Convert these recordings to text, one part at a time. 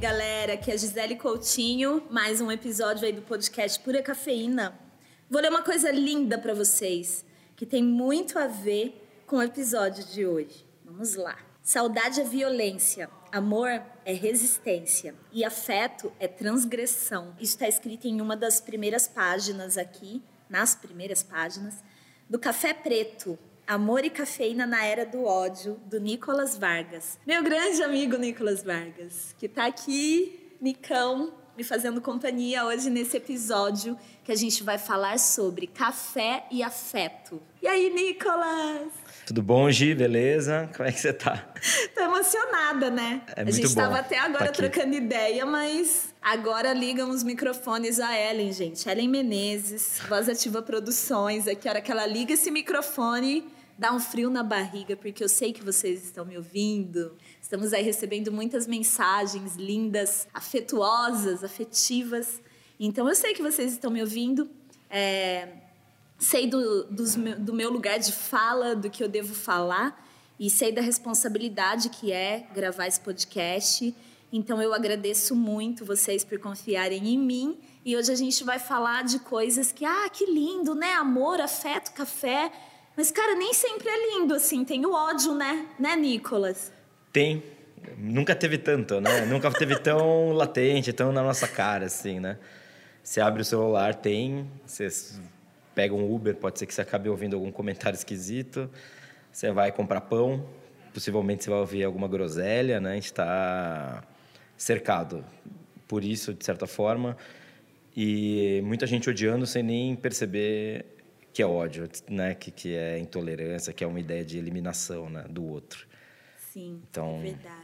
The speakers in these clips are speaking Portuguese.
galera, aqui é a Gisele Coutinho, mais um episódio aí do podcast Pura Cafeína. Vou ler uma coisa linda para vocês, que tem muito a ver com o episódio de hoje. Vamos lá. Saudade é violência, amor é resistência e afeto é transgressão. Isso está escrito em uma das primeiras páginas aqui, nas primeiras páginas, do Café Preto, Amor e Cafeína na Era do Ódio, do Nicolas Vargas. Meu grande amigo Nicolas Vargas, que está aqui, Nicão, me fazendo companhia hoje nesse episódio que a gente vai falar sobre café e afeto. E aí, Nicolas? Tudo bom, Gi? Beleza? Como é que você tá? Tô emocionada, né? É a gente estava até agora tá trocando ideia, mas agora ligam os microfones a Ellen, gente. Ellen Menezes, Voz Ativa Produções. Aqui, a hora que ela liga esse microfone, dá um frio na barriga, porque eu sei que vocês estão me ouvindo. Estamos aí recebendo muitas mensagens lindas, afetuosas, afetivas. Então, eu sei que vocês estão me ouvindo. É, sei do, do meu lugar de fala, do que eu devo falar, e sei da responsabilidade que é gravar esse podcast. Então eu agradeço muito vocês por confiarem em mim. E hoje a gente vai falar de coisas que, ah, que lindo, né? Amor, afeto, café. Mas, cara, nem sempre é lindo, assim. Tem o ódio, né? Né, Nicolas? Tem. Nunca teve tanto, né? Nunca teve tão latente, tão na nossa cara, assim, né? Você abre o celular, tem. Você pega um Uber, pode ser que você acabe ouvindo algum comentário esquisito. Você vai comprar pão, possivelmente você vai ouvir alguma groselha, né? A gente está cercado por isso, de certa forma. E muita gente odiando sem nem perceber que é ódio, né? Que, que é intolerância, que é uma ideia de eliminação né? do outro. Sim, Então- é verdade.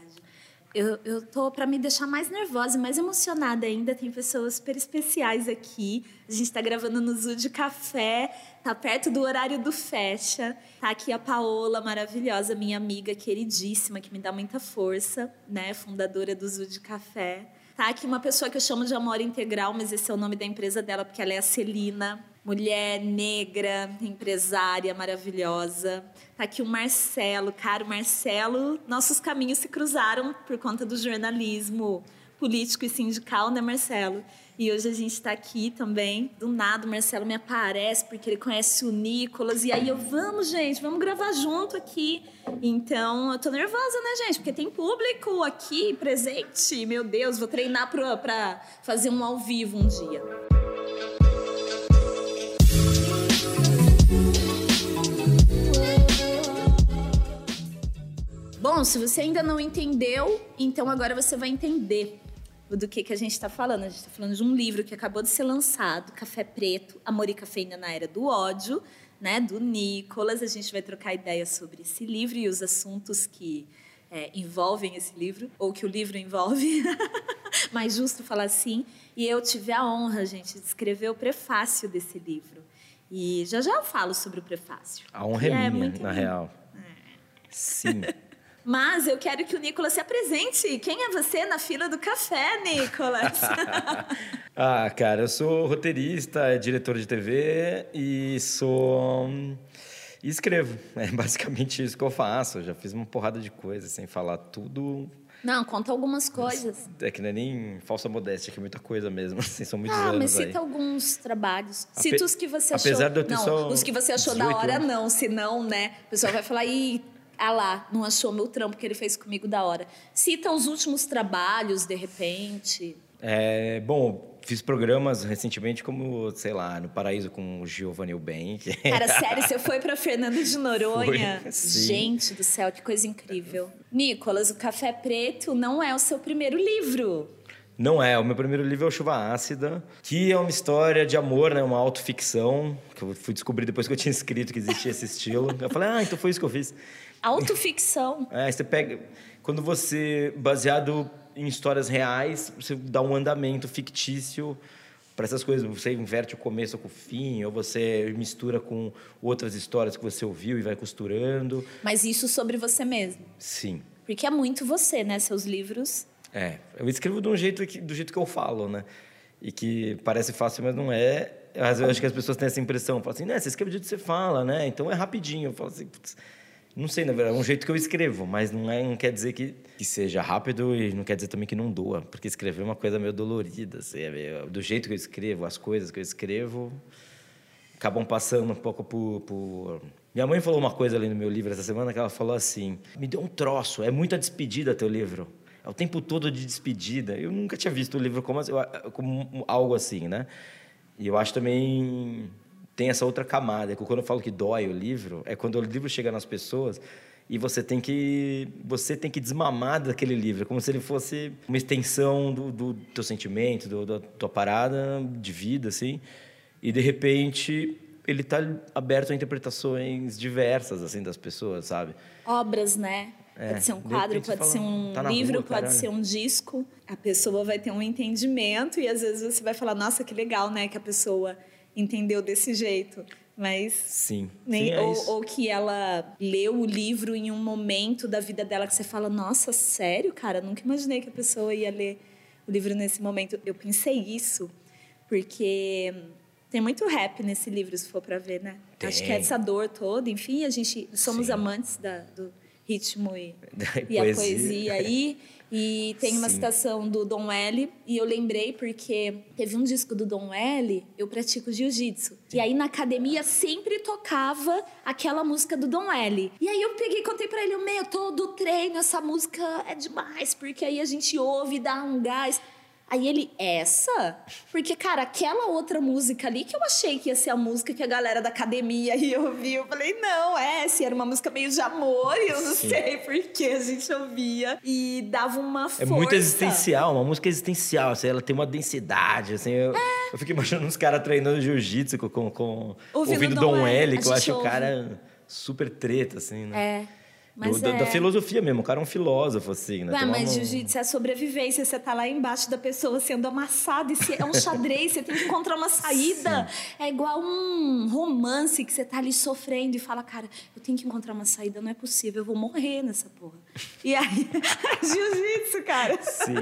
Eu, eu tô para me deixar mais nervosa e mais emocionada ainda. Tem pessoas super especiais aqui. A gente está gravando no Zoo de Café, tá perto do horário do fecha. Tá aqui a Paola, maravilhosa, minha amiga queridíssima, que me dá muita força, né? Fundadora do Zoo de Café. Tá aqui uma pessoa que eu chamo de Amor Integral, mas esse é o nome da empresa dela, porque ela é a Celina. Mulher negra, empresária maravilhosa. Tá aqui o Marcelo. Cara, o Marcelo, nossos caminhos se cruzaram por conta do jornalismo político e sindical, né, Marcelo? E hoje a gente está aqui também. Do nada, o Marcelo me aparece porque ele conhece o Nicolas. E aí eu, vamos, gente, vamos gravar junto aqui. Então, eu tô nervosa, né, gente? Porque tem público aqui presente. Meu Deus, vou treinar pra fazer um ao vivo um dia. Bom, se você ainda não entendeu, então agora você vai entender do que, que a gente está falando. A gente está falando de um livro que acabou de ser lançado, Café Preto, Amor e Cafeína na Era do Ódio, né, do Nicolas. A gente vai trocar ideias sobre esse livro e os assuntos que é, envolvem esse livro, ou que o livro envolve, mais justo falar assim. E eu tive a honra, gente, de escrever o prefácio desse livro. E já já eu falo sobre o prefácio. A honra que é minha, muito na real. Sim. Mas eu quero que o Nicolas se apresente. Quem é você na fila do café, Nicolas? ah, cara, eu sou roteirista, diretor de TV e sou. E escrevo. É basicamente isso que eu faço. Eu já fiz uma porrada de coisas, sem falar tudo. Não, conta algumas coisas. É que não é nem falsa modéstia, que é muita coisa mesmo. Assim, são muitos Ah, mas aí. cita alguns trabalhos. Ape- Cita os que você achou. apesar de eu ter não, só os que você achou da 18 hora, anos. não. Senão, né? O pessoal vai falar, ih, ah lá, não achou meu trampo que ele fez comigo da hora. Cita os últimos trabalhos, de repente. É, bom, fiz programas recentemente como, sei lá, no Paraíso com o Giovanni Eubank. Cara, sério, você foi pra Fernando de Noronha? Sim. Gente do céu, que coisa incrível. Nicolas, o Café Preto não é o seu primeiro livro. Não é, o meu primeiro livro é o Chuva Ácida, que é uma história de amor, né? Uma autoficção, que eu fui descobrir depois que eu tinha escrito que existia esse estilo. Eu falei, ah, então foi isso que eu fiz. Autoficção. É, você pega. Quando você, baseado em histórias reais, você dá um andamento fictício para essas coisas. Você inverte o começo com o fim, ou você mistura com outras histórias que você ouviu e vai costurando. Mas isso sobre você mesmo. Sim. Porque é muito você, né? Seus livros. É, eu escrevo de um jeito que, do jeito que eu falo, né? E que parece fácil, mas não é. Às vezes eu acho que as pessoas têm essa impressão, falam assim, né, você escreve do jeito que você fala, né? Então é rapidinho. Eu falo assim, "Putz, Não sei, na verdade, é um jeito que eu escrevo, mas não, é, não quer dizer que, que seja rápido e não quer dizer também que não doa, porque escrever é uma coisa meio dolorida, assim, é do jeito que eu escrevo, as coisas que eu escrevo acabam passando um pouco por, por... Minha mãe falou uma coisa ali no meu livro essa semana que ela falou assim: me deu um troço, é muita despedida teu livro. É o tempo todo de despedida. Eu nunca tinha visto o livro como, como algo assim, né? E eu acho também tem essa outra camada, que quando eu falo que dói o livro, é quando o livro chega nas pessoas e você tem que você tem que desmamar daquele livro, como se ele fosse uma extensão do, do teu sentimento, do, da tua parada de vida, assim. E de repente ele está aberto a interpretações diversas assim das pessoas, sabe? Obras, né? É, pode ser um quadro, pode fala, ser um tá livro, rua, pode ser um disco. A pessoa vai ter um entendimento e às vezes você vai falar, nossa, que legal, né, que a pessoa entendeu desse jeito. Mas. Sim. Nem, Sim é ou, ou, que ela leu o livro em um momento da vida dela que você fala, nossa, sério, cara? Nunca imaginei que a pessoa ia ler o livro nesse momento. Eu pensei isso porque tem muito rap nesse livro, se for para ver, né? Tem. Acho que é essa dor toda. Enfim, a gente somos Sim. amantes da, do ritmo e, e a poesia aí. E tem uma Sim. citação do Dom L. E eu lembrei porque teve um disco do Dom L. Eu pratico jiu-jitsu. E aí na academia sempre tocava aquela música do Dom L. E aí eu peguei e contei pra ele: Meu, todo treino, essa música é demais. Porque aí a gente ouve, dá um gás. Aí ele, essa? Porque, cara, aquela outra música ali que eu achei que ia ser a música que a galera da academia ia ouvir. Eu falei, não, essa era uma música meio de amor e eu não Sim. sei por que a gente ouvia. E dava uma força. É muito existencial, uma música existencial. Assim, ela tem uma densidade, assim. Eu, é. eu fico imaginando uns caras treinando jiu-jitsu com, com, ouvindo, ouvindo Dom L, que eu acho o cara super treta, assim, né? É. Do, é... da, da, filosofia mesmo, o cara é um filósofo, assim, né? Ué, mas jiu-jitsu é sobrevivência. Você tá lá embaixo da pessoa sendo amassado, e é um xadrez, você tem que encontrar uma saída. Sim. É igual um romance que você tá ali sofrendo e fala, cara, eu tenho que encontrar uma saída, não é possível, eu vou morrer nessa porra. E aí, jiu-jitsu, cara. Sim.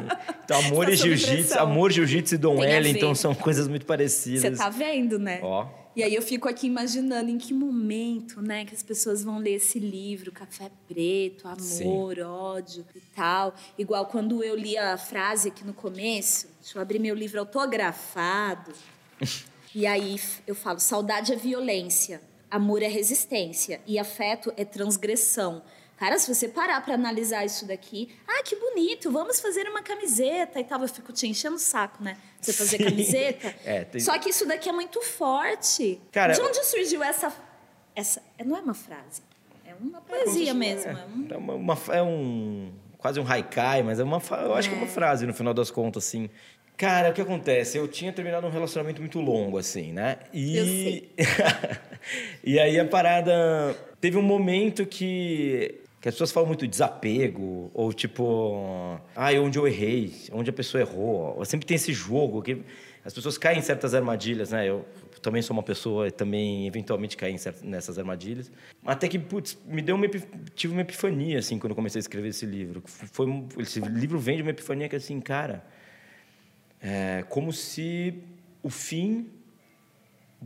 Então, amor e jiu-jitsu, amor, jiu-jitsu e Dom L, então são coisas muito parecidas. Você tá vendo, né? Ó. E aí eu fico aqui imaginando em que momento, né, que as pessoas vão ler esse livro, Café Preto, Amor, Sim. Ódio e tal. Igual quando eu li a frase aqui no começo, deixa eu abrir meu livro autografado. e aí eu falo: saudade é violência, amor é resistência e afeto é transgressão. Cara, se você parar para analisar isso daqui, ah, que bonito, vamos fazer uma camiseta e tal. Eu fico te enchendo o saco, né? Você fazer Sim. camiseta. É, tem... Só que isso daqui é muito forte. Cara, De onde surgiu essa. essa não é uma frase, é uma poesia é, mesmo. É, é, uma, uma, é, um. Quase um haikai, mas é uma. Eu acho que é uma é. frase, no final das contas, assim. Cara, o que acontece? Eu tinha terminado um relacionamento muito longo, assim, né? E. Eu sei. e aí a parada. Teve um momento que que as pessoas falam muito de desapego, ou tipo, ah, onde eu errei, onde a pessoa errou. Sempre tem esse jogo que as pessoas caem em certas armadilhas, né? Eu também sou uma pessoa e também eventualmente caí nessas armadilhas. Até que, putz, me deu uma tive uma epifania assim quando comecei a escrever esse livro. Foi esse livro vem de uma epifania que assim, cara, é como se o fim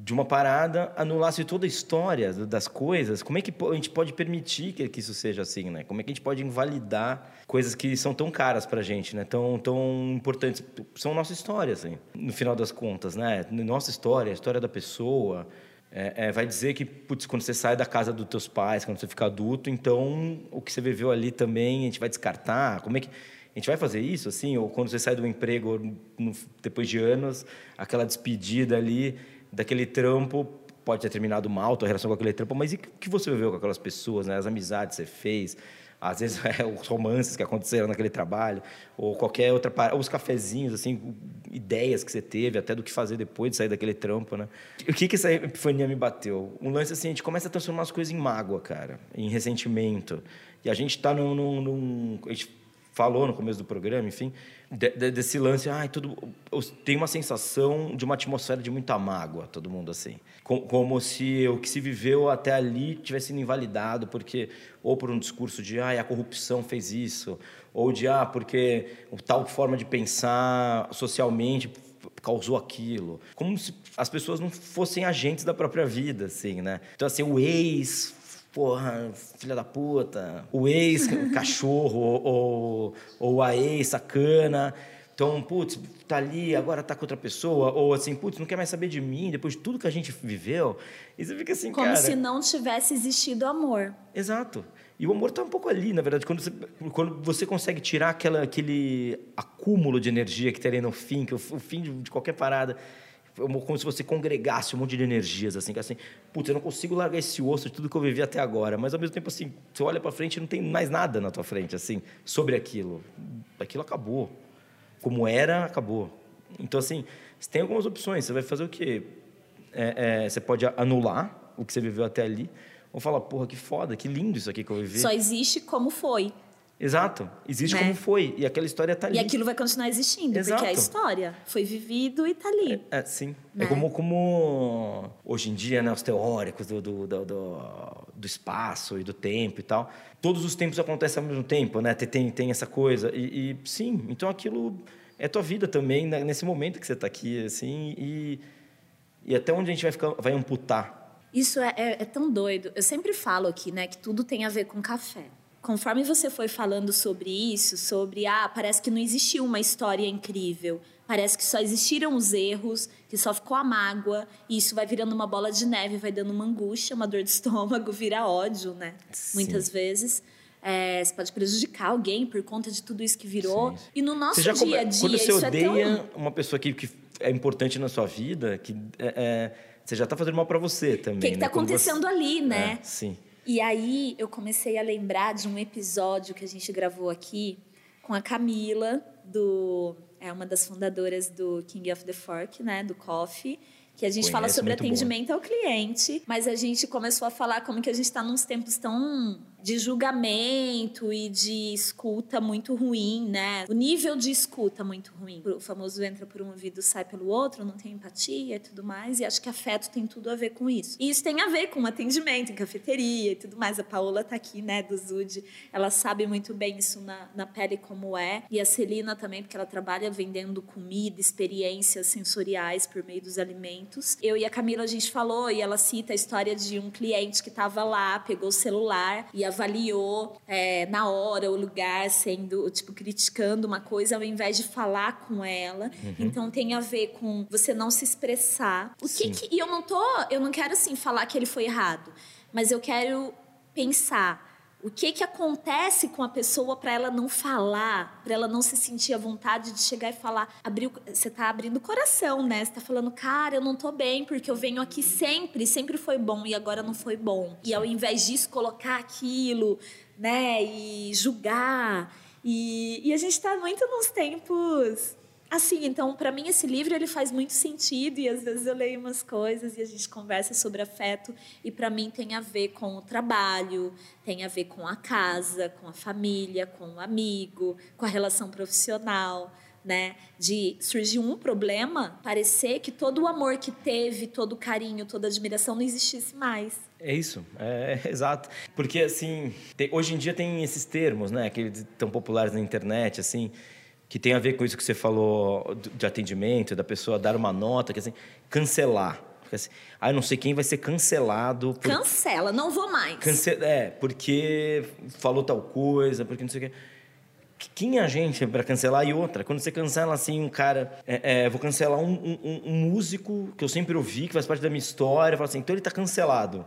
de uma parada anulasse toda a história das coisas, como é que a gente pode permitir que, isso seja assim, né? Como é que a gente pode invalidar coisas que são tão caras pra gente, né? Tão, tão importantes. São nossa história, assim, no final das contas, né? Nossa história, a história da pessoa. É, é, vai dizer que, putz, quando você sai da casa dos teus pais, quando você fica adulto, então o que você viveu ali também a gente vai descartar. Como é que a gente vai fazer isso, assim? Ou quando você sai do emprego no, depois de anos, aquela despedida ali daquele trampo pode ter terminado mal, tua relação com aquele trampo, mas e o que você viveu com aquelas pessoas, né? As amizades que você fez, às vezes é, os romances que aconteceram naquele trabalho, ou qualquer outra ou os cafezinhos, assim, ideias que você teve, até do que fazer depois de sair daquele trampo, né? O que que essa epifania me bateu? Um lance assim, a gente começa a transformar as coisas em mágoa, cara, em ressentimento. E a gente está num, num, num, a gente falou no começo do programa, enfim, de, de, desse lance, ai, tudo tem uma sensação de uma atmosfera de muita mágoa, todo mundo assim, como, como se o que se viveu até ali tivesse sido invalidado porque ou por um discurso de, ai, a corrupção fez isso, ou de, ah, porque tal forma de pensar socialmente causou aquilo, como se as pessoas não fossem agentes da própria vida, assim, né? Então assim, o ex porra, filha da puta, o ex cachorro ou, ou a ex sacana. Então, putz, tá ali, agora tá com outra pessoa, ou assim, putz, não quer mais saber de mim, depois de tudo que a gente viveu. E você fica assim, Como cara... se não tivesse existido amor. Exato. E o amor tá um pouco ali, na verdade, quando você, quando você consegue tirar aquela, aquele acúmulo de energia que tem ali no fim, que o, o fim de, de qualquer parada como se você congregasse um monte de energias, assim, que assim, putz, eu não consigo largar esse osso de tudo que eu vivi até agora, mas ao mesmo tempo, assim, você olha para frente e não tem mais nada na tua frente, assim, sobre aquilo. Aquilo acabou. Como era, acabou. Então, assim, você tem algumas opções. Você vai fazer o quê? É, é, você pode anular o que você viveu até ali, ou falar, porra, que foda, que lindo isso aqui que eu vivi. Só existe como foi. Exato. Existe Né? como foi. E aquela história está ali. E aquilo vai continuar existindo, Exato. porque é a história. Foi vivido e tá ali. É, sim. Né? É como, como hoje em dia, né, os teóricos do, do, do, do, espaço e do tempo e tal. Todos os tempos acontecem ao mesmo tempo, né? Tem, tem, tem essa coisa. E, e, sim, então aquilo é tua vida também, né, nesse momento que você está aqui, assim. E, e até onde a gente vai, ficar, vai amputar. Isso é, é- é tão doido. Eu sempre falo aqui, né, que tudo tem a ver com café. Conforme você foi falando sobre isso, sobre, ah, parece que não existiu uma história incrível. Parece que só existiram os erros, que só ficou a mágoa. E isso vai virando uma bola de neve, vai dando uma angústia, uma dor de estômago, vira ódio, né? Sim. Muitas vezes. É, você pode prejudicar alguém por conta de tudo isso que virou. Sim. E no nosso dia a dia, Quando você isso odeia é tão... uma pessoa que, que é importante na sua vida, que é, é, você já está fazendo mal para você também. O que está né? Quando você- acontecendo ali, né? É, sim. E aí eu comecei a lembrar de um episódio que a gente gravou aqui com a Camila, do é uma das fundadoras do King of the Fork, né, do Coffee, que a gente fala sobre muito bom. atendimento ao cliente, mas a gente começou a falar como que a gente está nos tempos tão de julgamento e de escuta muito ruim, né? O nível de escuta muito ruim. O famoso entra por um ouvido, sai pelo outro, não tem empatia e tudo mais. E acho que afeto tem tudo a ver com isso. E isso tem a ver com atendimento em cafeteria e tudo mais. A Paola tá aqui, né, do Zud. Ela sabe muito bem isso na, na pele como é. E a Celina também, porque ela trabalha vendendo comida, experiências sensoriais por meio dos alimentos. Eu e a Camila, a gente falou e ela cita a história de um cliente que estava lá, pegou o celular e avaliou é, na hora o lugar, sendo, tipo, criticando uma coisa ao invés de falar com ela. Então tem a ver com você não se expressar. O que, que e eu não tô, eu não quero assim falar que ele foi errado, mas eu quero pensar o que que acontece com a pessoa para ela não falar, para ela não se sentir à vontade de chegar e falar, abrir, você tá abrindo o coração, né? Você tá falando, cara, eu não tô bem porque eu venho aqui sempre, sempre foi bom e agora não foi bom. E ao invés disso colocar aquilo, né, e julgar. E, e a gente tá muito nos tempos Assim, então, para mim esse livro ele faz muito sentido e às vezes eu leio umas coisas e a gente conversa sobre afeto e para mim tem a ver com o trabalho, tem a ver com a casa, com a família, com o amigo, com a relação profissional, né? De surgir um problema, parecer que todo o amor que teve, todo o carinho, toda a admiração não existisse mais. É isso, é, é exato. Porque, assim, hoje em dia tem esses termos, né, que tão populares na internet, assim, que tem a ver com isso que você falou de atendimento, da pessoa dar uma nota, que assim, cancelar. Porque, assim, ah, eu não sei quem vai ser cancelado. por- Cancela, não vou mais. Cance... É, porque falou tal coisa, porque não sei o quê. Quem é a gente para cancelar? E outra, quando você cancela assim um cara, é, é, vou cancelar um, um- um músico que eu sempre ouvi, que faz parte da minha história, fala assim, então ele tá cancelado.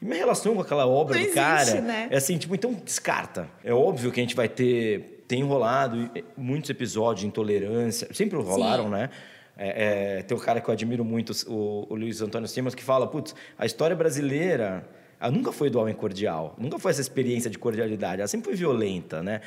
E minha relação com aquela obra Não do existe, cara né? é assim, tipo, então descarta. É óbvio que a gente vai ter, tem rolado e- muitos episódios de intolerância, sempre rolaram, Sim. né? É, é, tem um cara que eu admiro muito, o, o Luiz Antônio Simas, que fala, putz, a história brasileira ela nunca foi do homem cordial, nunca foi essa experiência de cordialidade, ela sempre foi violenta, né?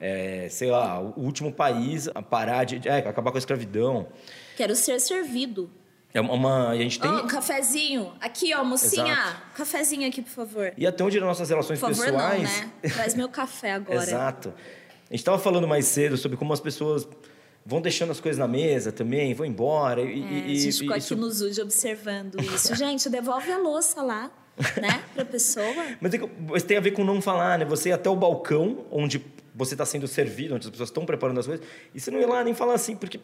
É, sei lá, o último país a parar de... É, acabar com a escravidão. Quero ser servido. É uma... a gente tem... Ó, um cafezinho. Aqui, ó, mocinha. Exato. Cafezinho aqui, por favor. E até onde nas nossas relações Por favor, pessoais... não, né? Traz meu café agora. Exato. A gente estava falando mais cedo sobre como as pessoas vão deixando as coisas na mesa também, vão embora. E, É, e- a gente ficou isso- aqui no Zud observando isso. Gente, devolve a louça lá, né? Pra pessoa. Mas, é mas tem a ver com não falar, né? Você ir até o balcão onde você está sendo servido, onde as pessoas estão preparando as coisas, e você não ir lá nem falar assim, porque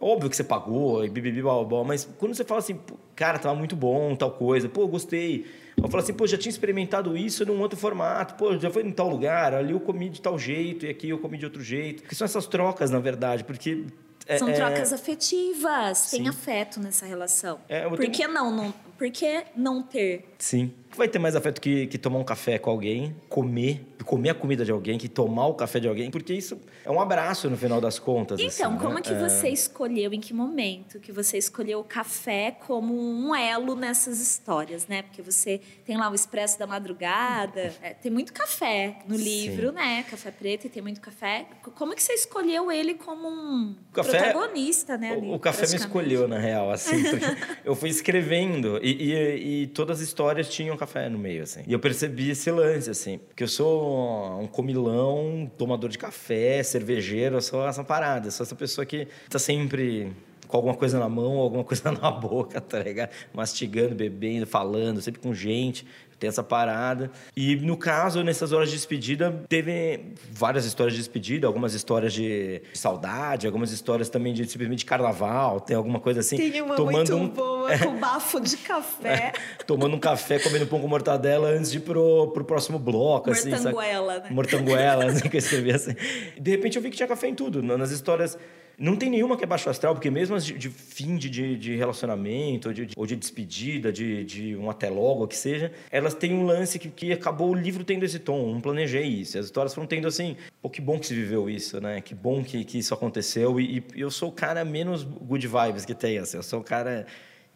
óbvio que você pagou, e bibibi, mas quando você fala assim, cara, tava muito bom, tal coisa, pô, gostei. Eu falo assim, pô, já tinha experimentado isso num outro formato, pô, já foi em tal lugar, ali eu comi de tal jeito e aqui eu comi de outro jeito. Que são essas trocas, na verdade, porque é, São trocas é... afetivas, Sim. tem afeto nessa relação. É, Por tenho... que não, não? Por que não ter? Sim. Vai ter mais afeto que, que tomar um café com alguém, comer, comer a comida de alguém, que tomar o café de alguém, porque isso é um abraço no final das contas. Então, assim, como né? que é... você escolheu, em que momento que você escolheu o café como um elo nessas histórias, né? Porque você tem lá o Expresso da Madrugada, é, tem muito café no livro, Sim. né? Café preto e tem muito café. Como que você escolheu ele como um café, protagonista, né? Ali, o, o café me escolheu, na real, assim, eu fui escrevendo e, e, e todas as histórias tinham café no meio, assim. E eu percebi esse lance, assim, porque eu sou um comilão, tomador de café, cervejeiro, eu sou essa parada, eu sou essa pessoa que tá sempre com alguma coisa na mão, alguma coisa na boca, tá ligado? Mastigando, bebendo, falando, sempre com gente tem essa parada. E no caso, nessas horas de despedida, teve várias histórias de despedida, algumas histórias de saudade, algumas histórias também de simplesmente de carnaval, tem alguma coisa assim. Tem uma tomando muito um... boa, com bafo de café. É, tomando um café, comendo pão com mortadela antes de ir pro, pro próximo bloco. Mortanguela, assim, né? Mortanguela, assim, que eu escrevi assim. De repente eu vi que tinha café em tudo, nas histórias não tem nenhuma que é baixo astral, porque mesmo as de, de fim de, de relacionamento, ou de, ou de despedida, de, de um até logo, que seja, elas têm um lance que, que acabou o livro tendo esse tom. Não planejei isso. As histórias foram tendo assim, pô, que bom que se viveu isso, né? Que bom que, que isso aconteceu. E, e eu sou o cara menos good vibes que tem, assim. Eu sou o cara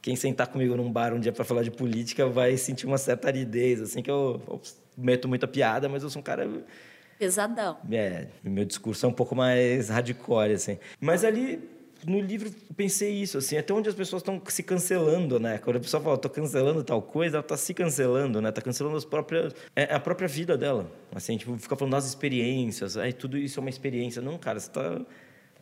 quem sentar comigo num bar um dia para falar de política vai sentir uma certa aridez, assim, que eu, eu meto muita piada, mas eu sou um cara Pesadão. É, meu discurso é um pouco mais hardcore, assim. Mas ali no livro pensei isso, assim, até onde as pessoas estão se cancelando, né? Quando a pessoa fala, tô cancelando tal coisa, ela tá se cancelando, né? Tá cancelando as próprias, é, a própria vida dela. Assim, tipo, fica falando das experiências, aí tudo isso é uma experiência. Não, cara, você tá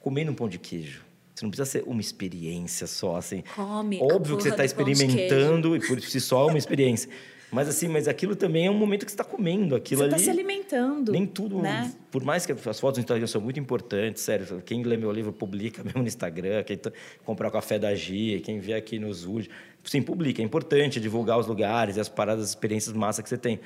comendo um pão de queijo. Você não precisa ser uma experiência só, assim. Come. Óbvio que você está experimentando e por si só é uma experiência. Mas assim, mas aquilo também é um momento que você está comendo aquilo você tá ali. Você está se alimentando. Nem tudo, né? por mais que as fotos no Instagram são muito importantes, sério. Quem lê meu livro publica mesmo no Instagram, quem tá, comprar o café da Gia, quem vê aqui no Zud, sim, publica. É importante divulgar os lugares, as paradas, as experiências massa que você tem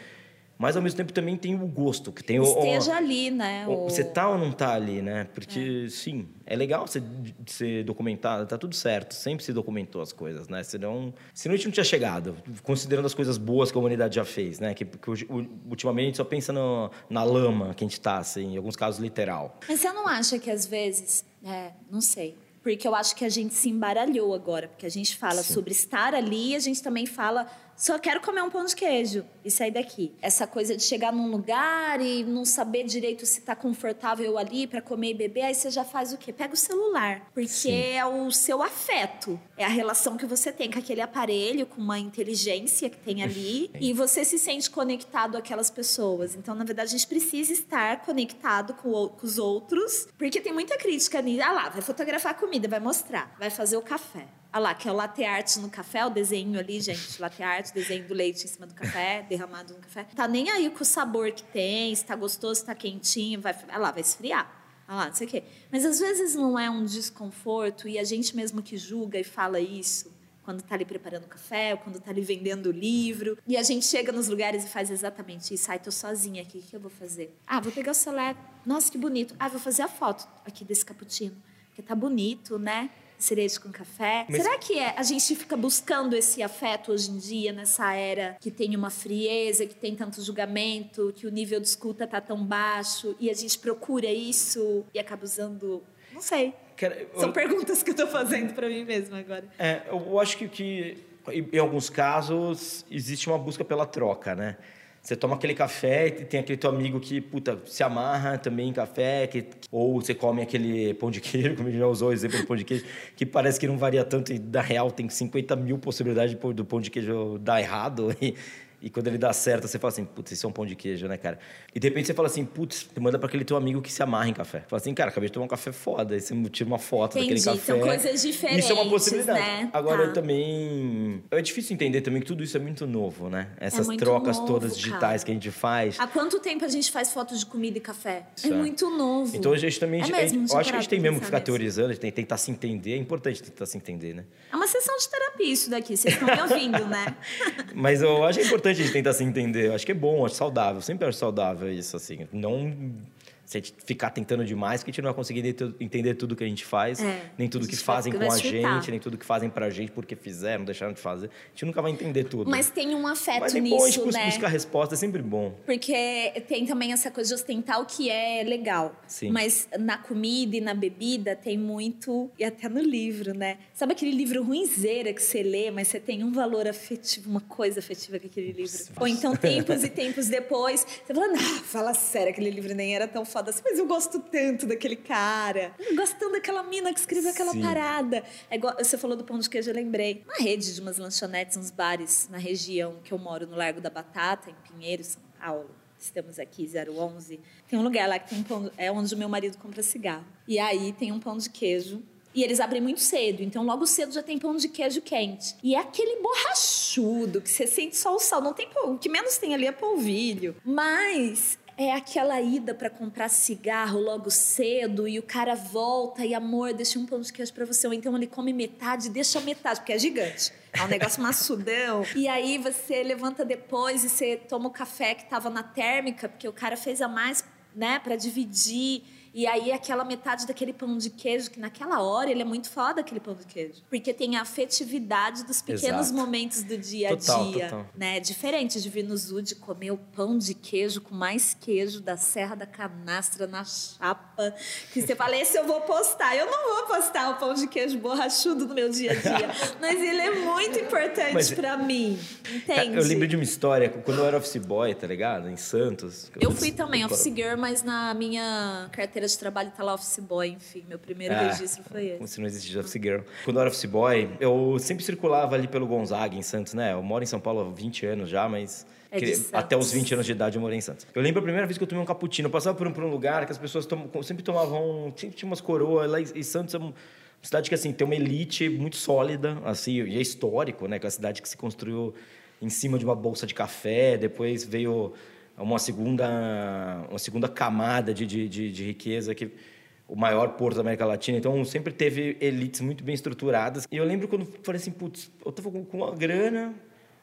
mas ao mesmo tempo também tem o gosto que tem esteja o, ali né o, você tá ou não tá ali né porque é. sim é legal você ser documentado tá tudo certo sempre se documentou as coisas né senão senão a gente não tinha chegado considerando as coisas boas que a humanidade já fez né que, que ultimamente a gente só pensa no, na lama que a gente tá assim em alguns casos literal mas você não acha que às vezes é, não sei porque eu acho que a gente se embaralhou agora, porque a gente fala Sim. sobre estar ali, a gente também fala só quero comer um pão de queijo e sair daqui. Essa coisa de chegar num lugar e não saber direito se está confortável ali para comer e beber, aí você já faz o quê? Pega o celular, porque Sim. é o seu afeto, é a relação que você tem com aquele aparelho, com uma inteligência que tem ali, e você se sente conectado àquelas pessoas. Então, na verdade, a gente precisa estar conectado com, com os outros, porque tem muita crítica nisso. Ah lá, vai fotografar a comida, vai mostrar, vai fazer o café. Ah lá, que é o latte art no café, o desenho ali, gente. Latte art, desenho do leite em cima do café, derramado no café. Tá nem aí com o sabor que tem, se tá gostoso, se tá quentinho, vai, ah lá, vai esfriar. Ah lá, não sei o quê. Mas às vezes não é um desconforto e a gente mesmo que julga e fala isso quando está ali preparando café, ou quando está ali vendendo o livro. E a gente chega nos lugares e faz exatamente isso. Ai, tô sozinha aqui, o que eu vou fazer? Ah, vou pegar o celular. Nossa, que bonito. Ah, vou fazer a foto aqui desse cappuccino. Porque tá bonito, né? Cereja com café. Mas... Será que é, a gente fica buscando esse afeto hoje em dia, nessa era que tem uma frieza, que tem tanto julgamento, que o nível de escuta tá tão baixo e a gente procura isso e acaba usando. Não sei. São eu... perguntas que eu tô fazendo para mim mesma agora. É, eu acho que, que em alguns casos existe uma busca pela troca, né? Você toma aquele café e tem aquele teu amigo que, puta, se amarra também em café, que, ou você come aquele pão de queijo, como a gente já usou o exemplo do pão de queijo, que parece que não varia tanto e, na real, tem 50 mil possibilidades do pão de queijo dar errado. E, E quando ele dá certo, você fala assim, putz, isso é um pão de queijo, né, cara? E de repente você fala assim, putz, você manda para aquele teu amigo que se amarra em café. Fala assim, cara, acabei de tomar um café foda. Aí você tira uma foto Entendi. daquele café. São coisas diferentes. Isso é uma possibilidade. Né? Agora tá. também. É difícil entender também que tudo isso é muito novo, né? Essas muito trocas novo, todas digitais cara. que a gente faz. Há quanto tempo a gente faz fotos de comida e café? Isso é é. muito novo. Então a gente também. É a gente- mesmo, eu acho que a gente tem mesmo que ficar nisso. teorizando, a gente tem que tentar se entender. É importante tentar se entender, né? É uma sessão de terapia isso daqui, vocês estão me ouvindo, né? Mas eu acho que é a gente tentar se entender. Eu acho que é bom, acho saudável. Eu sempre acho saudável isso, assim. Não se a gente ficar tentando demais, que a gente não vai conseguir entender- tudo que a gente faz, É, nem tudo que fazem com a gente, nem tudo que fazem pra gente, porque fizeram, deixaram de fazer. A gente nunca vai entender tudo. Mas tem um afeto Mas é bom a nisso, gente né? buscar resposta, é sempre bom. Porque tem também essa coisa de ostentar o que é legal. Sim. Mas na comida e na bebida tem muito. E até no livro, né? Sabe aquele livro ruinzeira que você lê, mas você tem um valor afetivo, uma coisa afetiva com aquele livro. Nossa. Ou então, tempos e tempos depois, você fala, ah, fala sério, aquele livro nem era tão foda assim, mas eu gosto tanto daquele cara. Tanto daquela mina que escreveu aquela Sim. parada. É igual, você falou do pão de queijo, eu lembrei. Uma rede de umas lanchonetes, uns bares na região que eu moro, no Largo da Batata, em Pinheiro, São Paulo. Estamos aqui, 011. Tem um lugar lá que tem um pão, é onde o meu marido compra cigarro. E aí tem um pão de queijo. E eles abrem muito cedo, então logo cedo já tem pão de queijo quente. E é aquele borrachudo que você sente só o sal. Não tem pão, o que menos tem ali é polvilho. Mas é aquela ida para comprar cigarro logo cedo e o cara volta e amor, deixa um pão de queijo para você. Ou então ele come metade, deixa metade, porque é gigante. É um negócio maçudão. E aí você levanta depois e você toma o café que tava na térmica, porque o cara fez a mais, né, para dividir. E aí aquela metade daquele pão de queijo, que naquela hora ele é muito foda aquele pão de queijo. Porque tem a afetividade dos pequenos Exato. momentos do dia a Total, dia. total. Né? Diferente de vir no Zud comer o pão de queijo com mais queijo da Serra da Canastra na chapa. Que você fala, esse eu vou postar. Eu não vou postar o pão de queijo borrachudo no meu dia a dia. mas ele é muito importante Mas- pra mim. Entende? Eu lembro de uma história, quando eu era office boy, tá ligado? Em Santos. Eu fui também office girl, mas na minha carteira de trabalho tá lá office boy, enfim. Meu primeiro Ah, registro foi Como esse. se não existisse office girl. Quando eu era office boy, eu sempre circulava ali pelo Gonzaga, em Santos, né? Eu moro em São Paulo há 20 anos já, mas... É até os 20 anos de idade eu morei em Santos. Eu lembro a primeira vez que eu tomei um cappuccino. Eu passava por um, por um lugar que as pessoas tomam- sempre tomavam... Tinha, tinha umas coroas lá em Santos... É uma cidade que, assim, tem uma elite muito sólida, assim, e é histórico, né? Que é uma cidade que se construiu em cima de uma bolsa de café. Depois veio uma segunda, uma segunda camada de, de, de, de riqueza que o maior porto da América Latina, então sempre teve elites muito bem estruturadas. E eu lembro quando falei assim, putz, eu tava com, uma grana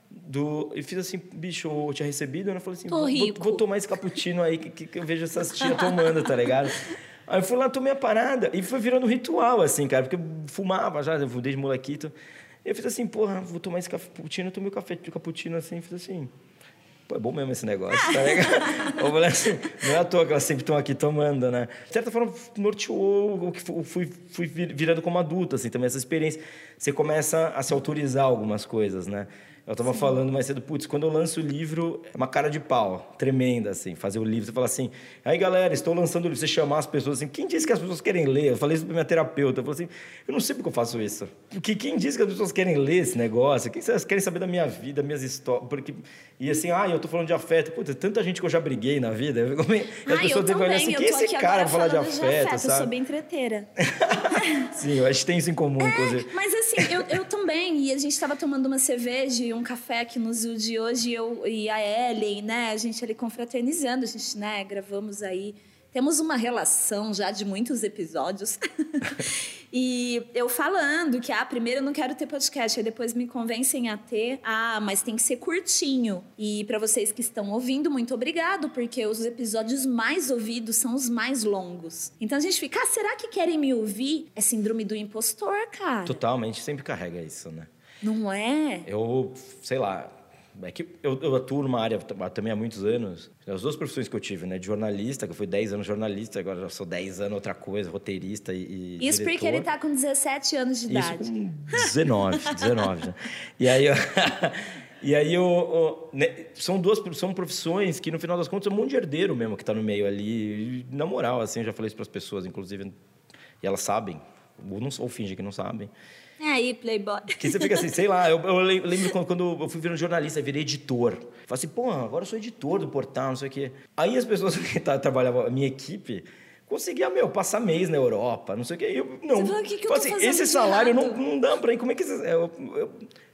do e fiz assim, bicho, eu tinha recebido, né? eu falei assim, vou, vou- tomar esse cappuccino aí que, que, eu vejo essas tia tomando, tá ligado? Aí eu fui lá, tomei a parada e foi virando um ritual, assim, cara, porque eu fumava já, eu desde molequito. Eu fiz assim, porra, vou tomar esse cappuccino, eu tomei o café cappuccino assim, fiz assim, Pô, é bom mesmo esse negócio, tá assim, não é à toa que elas sempre estão aqui tomando, né? De certa forma, norteou o que fu- fui, fui vir- virando como adulto, assim, também essa experiência. Você começa a se autorizar algumas coisas, né? Eu estava falando mais cedo, putz, quando eu lanço o livro, é uma cara de pau, tremenda, assim, fazer o livro. Você fala assim, aí galera, estou lançando o livro. Você chamar as pessoas assim, quem disse que as pessoas querem ler? Eu falei isso para minha terapeuta. Eu falei assim, eu não sei porque eu faço isso. Porque quem disse que as pessoas querem ler esse negócio? Quem elas querem saber da minha vida, minhas histórias? Porque... E assim, ah, eu tô falando de afeto. Putz, tanta gente que eu já briguei na vida. E as Ah, pessoas eu devem olhar assim, eu quem é esse cara pra falar de falando afeto, Eu sou sabe? bem treteira. Sim, eu acho que tem isso em comum, inclusive. Mas assim, eu, eu também, e a gente estava tomando uma cerveja e um café aqui no Zoo de hoje, eu e a Ellen, né? A gente ali confraternizando, a gente, né, gravamos aí. Temos uma relação já de muitos episódios. e eu falando que, ah, primeiro eu não quero ter podcast, aí depois me convencem a ter. Ah, mas tem que ser curtinho. E para vocês que estão ouvindo, muito obrigado, porque os episódios mais ouvidos são os mais longos. Então a gente fica, ah, será que querem me ouvir? É síndrome do impostor, cara. Totalmente, sempre carrega isso, né? Não é? Eu, sei lá, é que eu, eu atuo numa área também há muitos anos. As duas profissões que eu tive, né? De jornalista, que eu fui 10 anos jornalista, agora já sou 10 anos outra coisa, roteirista e, e Isso porque diretor. ele tá com 17 anos de Isso idade. com 19, 19 já. E aí, eu, e aí eu, eu- né, são duas são profissões que no final das contas é um monte de herdeiro mesmo que está no meio ali. E, na moral, assim, eu já falei isso para as pessoas, inclusive, e elas sabem, ou, não, ou fingem que não sabem. É aí, Playboy. Que você fica assim, sei lá, eu, eu lembro quando, quando eu fui virando jornalista, virei editor. Falei assim, pô, agora eu sou editor do portal, não sei o quê. Aí as pessoas que trabalhavam, a minha equipe, conseguia, meu, passar mês na Europa, não sei o quê. Eu, não. Você falou, que que eu assim, esse salário não, não dá pra ir. Como é que... Eu, eu,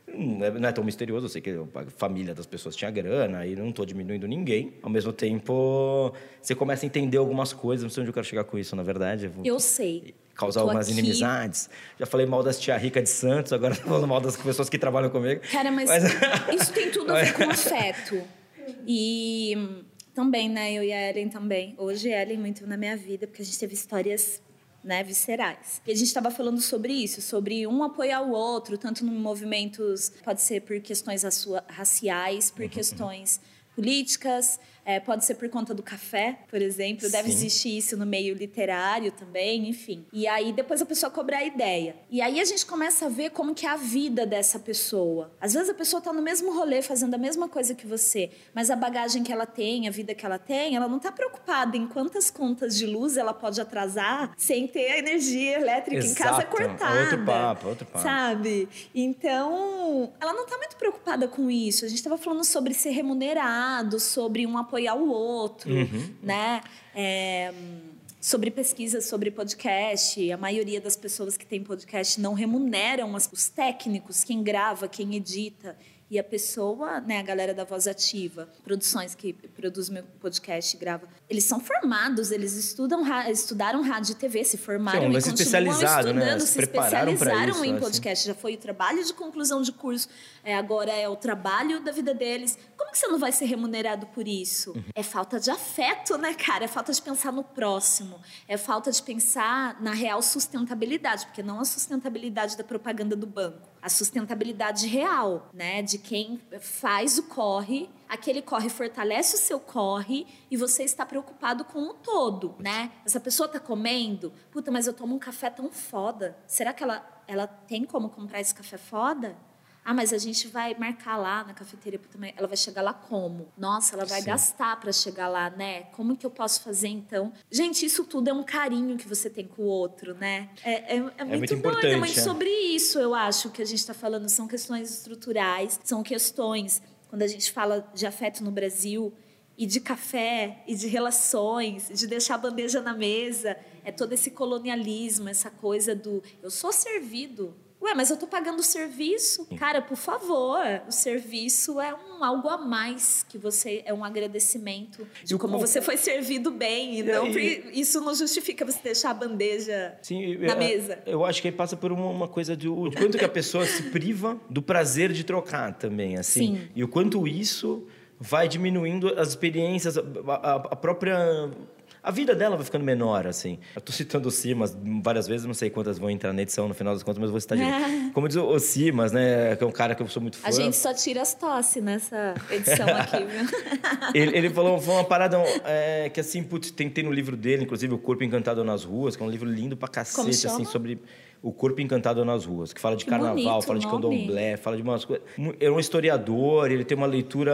não é tão misterioso, eu sei que a família das pessoas tinha grana e não estou diminuindo ninguém. Ao mesmo tempo, você começa a entender algumas coisas, não sei onde eu quero chegar com isso, na verdade. Eu sei. Causar algumas aqui. inimizades. Já falei mal das tia rica de Santos, agora estou falando mal das pessoas que trabalham comigo. Cara, mas, mas... isso tem tudo a ver com afeto. E também, né? Eu e a Ellen também. Hoje, a Ellen muito na minha vida, porque a gente teve histórias né, viscerais. E a gente estava falando sobre isso, sobre um apoiar o outro, tanto em movimentos, pode ser por questões raciais, por uhum. questões políticas, é, pode ser por conta do café, por exemplo. Deve Sim. existir isso no meio literário também, enfim. E aí depois a pessoa cobra a ideia. E aí a gente começa a ver como que é a vida dessa pessoa. Às vezes a pessoa está no mesmo rolê, fazendo a mesma coisa que você, mas a bagagem que ela tem, a vida que ela tem, ela não está preocupada em quantas contas de luz ela pode atrasar sem ter a energia elétrica Exato. em casa cortada. Outro papo, outro papo. Sabe? Então, ela não está muito preocupada com isso. A gente estava falando sobre ser remunerado, sobre um apoio apoiar o outro, uhum. né? É, sobre pesquisa sobre podcast, a maioria das pessoas que tem podcast não remuneram os técnicos, quem grava, quem edita. E a pessoa, né, a galera da Voz Ativa, produções que produz meu podcast e grava, eles são formados, eles estudam, estudaram rádio e TV, se formaram Sim, e continuam especializado, estudando, né? se, se especializaram isso, em assim. podcast. Já foi o trabalho de conclusão de curso, é, agora é o trabalho da vida deles. Como que você não vai ser remunerado por isso? Uhum. É falta de afeto, né, cara? É falta de pensar no próximo. É falta de pensar na real sustentabilidade, porque não a sustentabilidade da propaganda do banco, a sustentabilidade real, né? De quem faz o corre aquele corre fortalece o seu corre e você está preocupado com o todo, né? Essa pessoa tá comendo, puta, mas eu tomo um café tão foda. Será que ela, ela tem como comprar esse café foda? Ah, mas a gente vai marcar lá na cafeteria, também. ela vai chegar lá como? Nossa, ela vai Sim. gastar para chegar lá, né? Como que eu posso fazer então? Gente, isso tudo é um carinho que você tem com o outro, né? É, é, é, é muito, muito doido, é muito sobre isso, eu acho, que a gente está falando. São questões estruturais, são questões quando a gente fala de afeto no Brasil e de café e de relações, de deixar a bandeja na mesa, é todo esse colonialismo, essa coisa do eu sou servido. Ué, mas eu tô pagando o serviço? Cara, por favor, o serviço é um algo a mais que você é um agradecimento de como você foi servido bem e não e, isso não justifica você deixar a bandeja sim, na eu, mesa. Eu acho que aí passa por uma, uma coisa de o quanto que a pessoa se priva do prazer de trocar também, assim. Sim. E o quanto isso vai diminuindo as experiências, a, a, a própria a vida dela vai ficando menor, assim. Eu tô citando o Simas várias vezes, não sei quantas vão entrar na edição no final das contas, mas vou citar de. Como diz o Simas, né, que é um cara que eu sou muito fã. A gente só tira as tosse nessa edição aqui, viu? ele, ele falou foi uma parada é, que, assim, putz, tem, tem no livro dele, inclusive, O Corpo Encantado nas Ruas, que é um livro lindo pra cacete, assim, sobre o Corpo Encantado nas Ruas, que fala de que carnaval, bonito, fala de candomblé, fala de umas coisas. É um historiador, ele tem uma leitura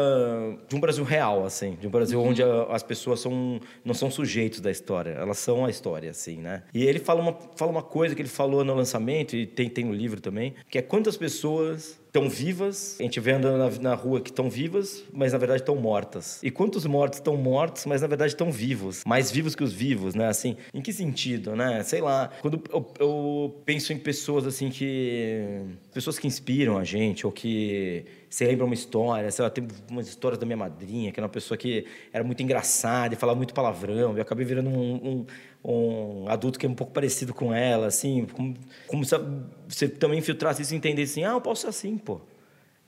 de um Brasil real, assim, de um Brasil uhum. onde a, as pessoas são, não são sujeitos da história, elas são a história, assim, né? E ele fala uma, fala uma coisa que ele falou no lançamento, e tem, tem no livro também, que é quantas pessoas estão vivas, a gente vê andando na, na rua que estão vivas, mas na verdade estão mortas. E quantos mortos estão mortos, mas na verdade estão vivos? Mais vivos que os vivos, né? Assim, em que sentido, né? Sei lá. Quando eu, eu penso em pessoas assim que. pessoas que inspiram a gente, ou que se lembra uma história, sei lá, tem umas histórias da minha madrinha, que era uma pessoa que era muito engraçada e falava muito palavrão. Eu acabei virando um, um, um adulto que é um pouco parecido com ela, assim, como, como se você também infiltrasse isso e entendesse assim, ah, eu posso ser assim, pô.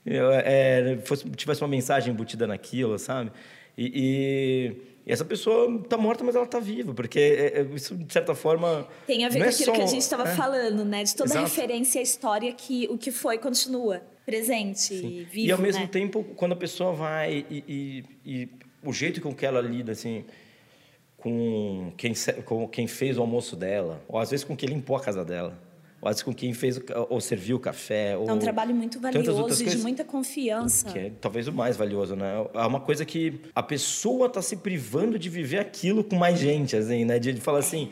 Eu, é, fosse, tivesse uma mensagem embutida naquilo, sabe? E, e, e, essa pessoa está morta, mas ela está viva, porque é, é, isso, de certa forma. Tem a ver com é aquilo só, que a gente estava é. falando, né? De toda Exato. referência à história que o que foi continua presente Sim. vivo. E ao mesmo né? tempo, quando a pessoa vai e, e, e, o jeito com que ela lida, assim, com quem, com quem fez o almoço dela, ou às vezes com quem limpou a casa dela, ou às vezes com quem fez ou serviu o café. Ou é um trabalho muito valioso e de muita confiança. Que é talvez o mais valioso, né? É uma coisa que a pessoa está se privando de viver aquilo com mais gente, assim, né? De, de falar assim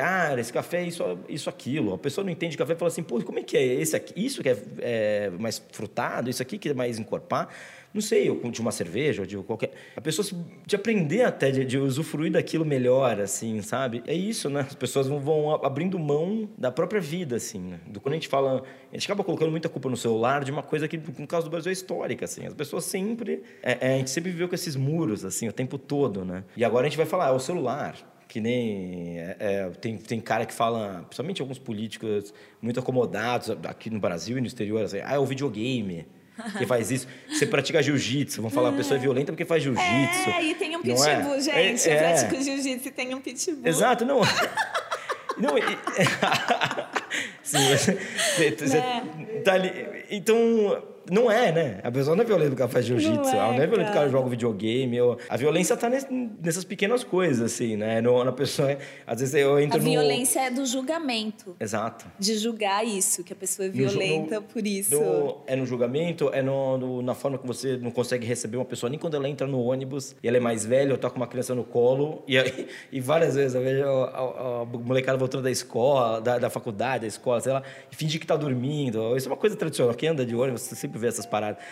cara, esse café é isso, isso, aquilo. A pessoa não entende café e fala assim, pô, como é que é esse aqui? Isso que é, é mais frutado, isso aqui que é mais encorpar não sei, de uma cerveja ou de qualquer. A pessoa de aprender até, de, de, usufruir daquilo melhor, assim, sabe? É isso, né? As pessoas vão abrindo mão da própria vida, assim. Né? Do, quando a gente fala. A gente acaba colocando muita culpa no celular de uma coisa que, no caso do Brasil, é histórica, assim. As pessoas sempre. É, é, a gente sempre viveu com esses muros, assim, o tempo todo, né? E agora a gente vai falar, é o celular que nem é, é, tem, tem cara que fala, principalmente alguns políticos muito acomodados aqui no Brasil e no exterior, assim, ah, é o videogame que faz isso. Você pratica jiu-jitsu, vão falar, a pessoa é violenta porque faz jiu-jitsu. É, e tem um é? pitbull, é? gente. É, eu pratico jiu-jitsu e tem um pitbull. Exato, não. não, e... Sim, você, você, né? tá ali. Então, não é, né? A pessoa não é violenta porque ela faz jiu-jitsu. Ela não é violenta porque ela joga videogame. Ou... A violência está nessas pequenas coisas, assim, né? No, na pessoa... É... Às vezes eu entro A no... violência é do julgamento. Exato. De julgar isso, que a pessoa é violenta no, por isso. No, é no julgamento, é no, no, na forma que você não consegue receber uma pessoa nem quando ela entra no ônibus e ela é mais velha ou tá com uma criança no colo. E, e várias vezes eu vejo a, a, a molecada voltando da escola, da, da faculdade, da escola, sei lá, e fingir que tá dormindo. Isso é uma coisa tradicional. Quem anda de ônibus, você vê essas paradas.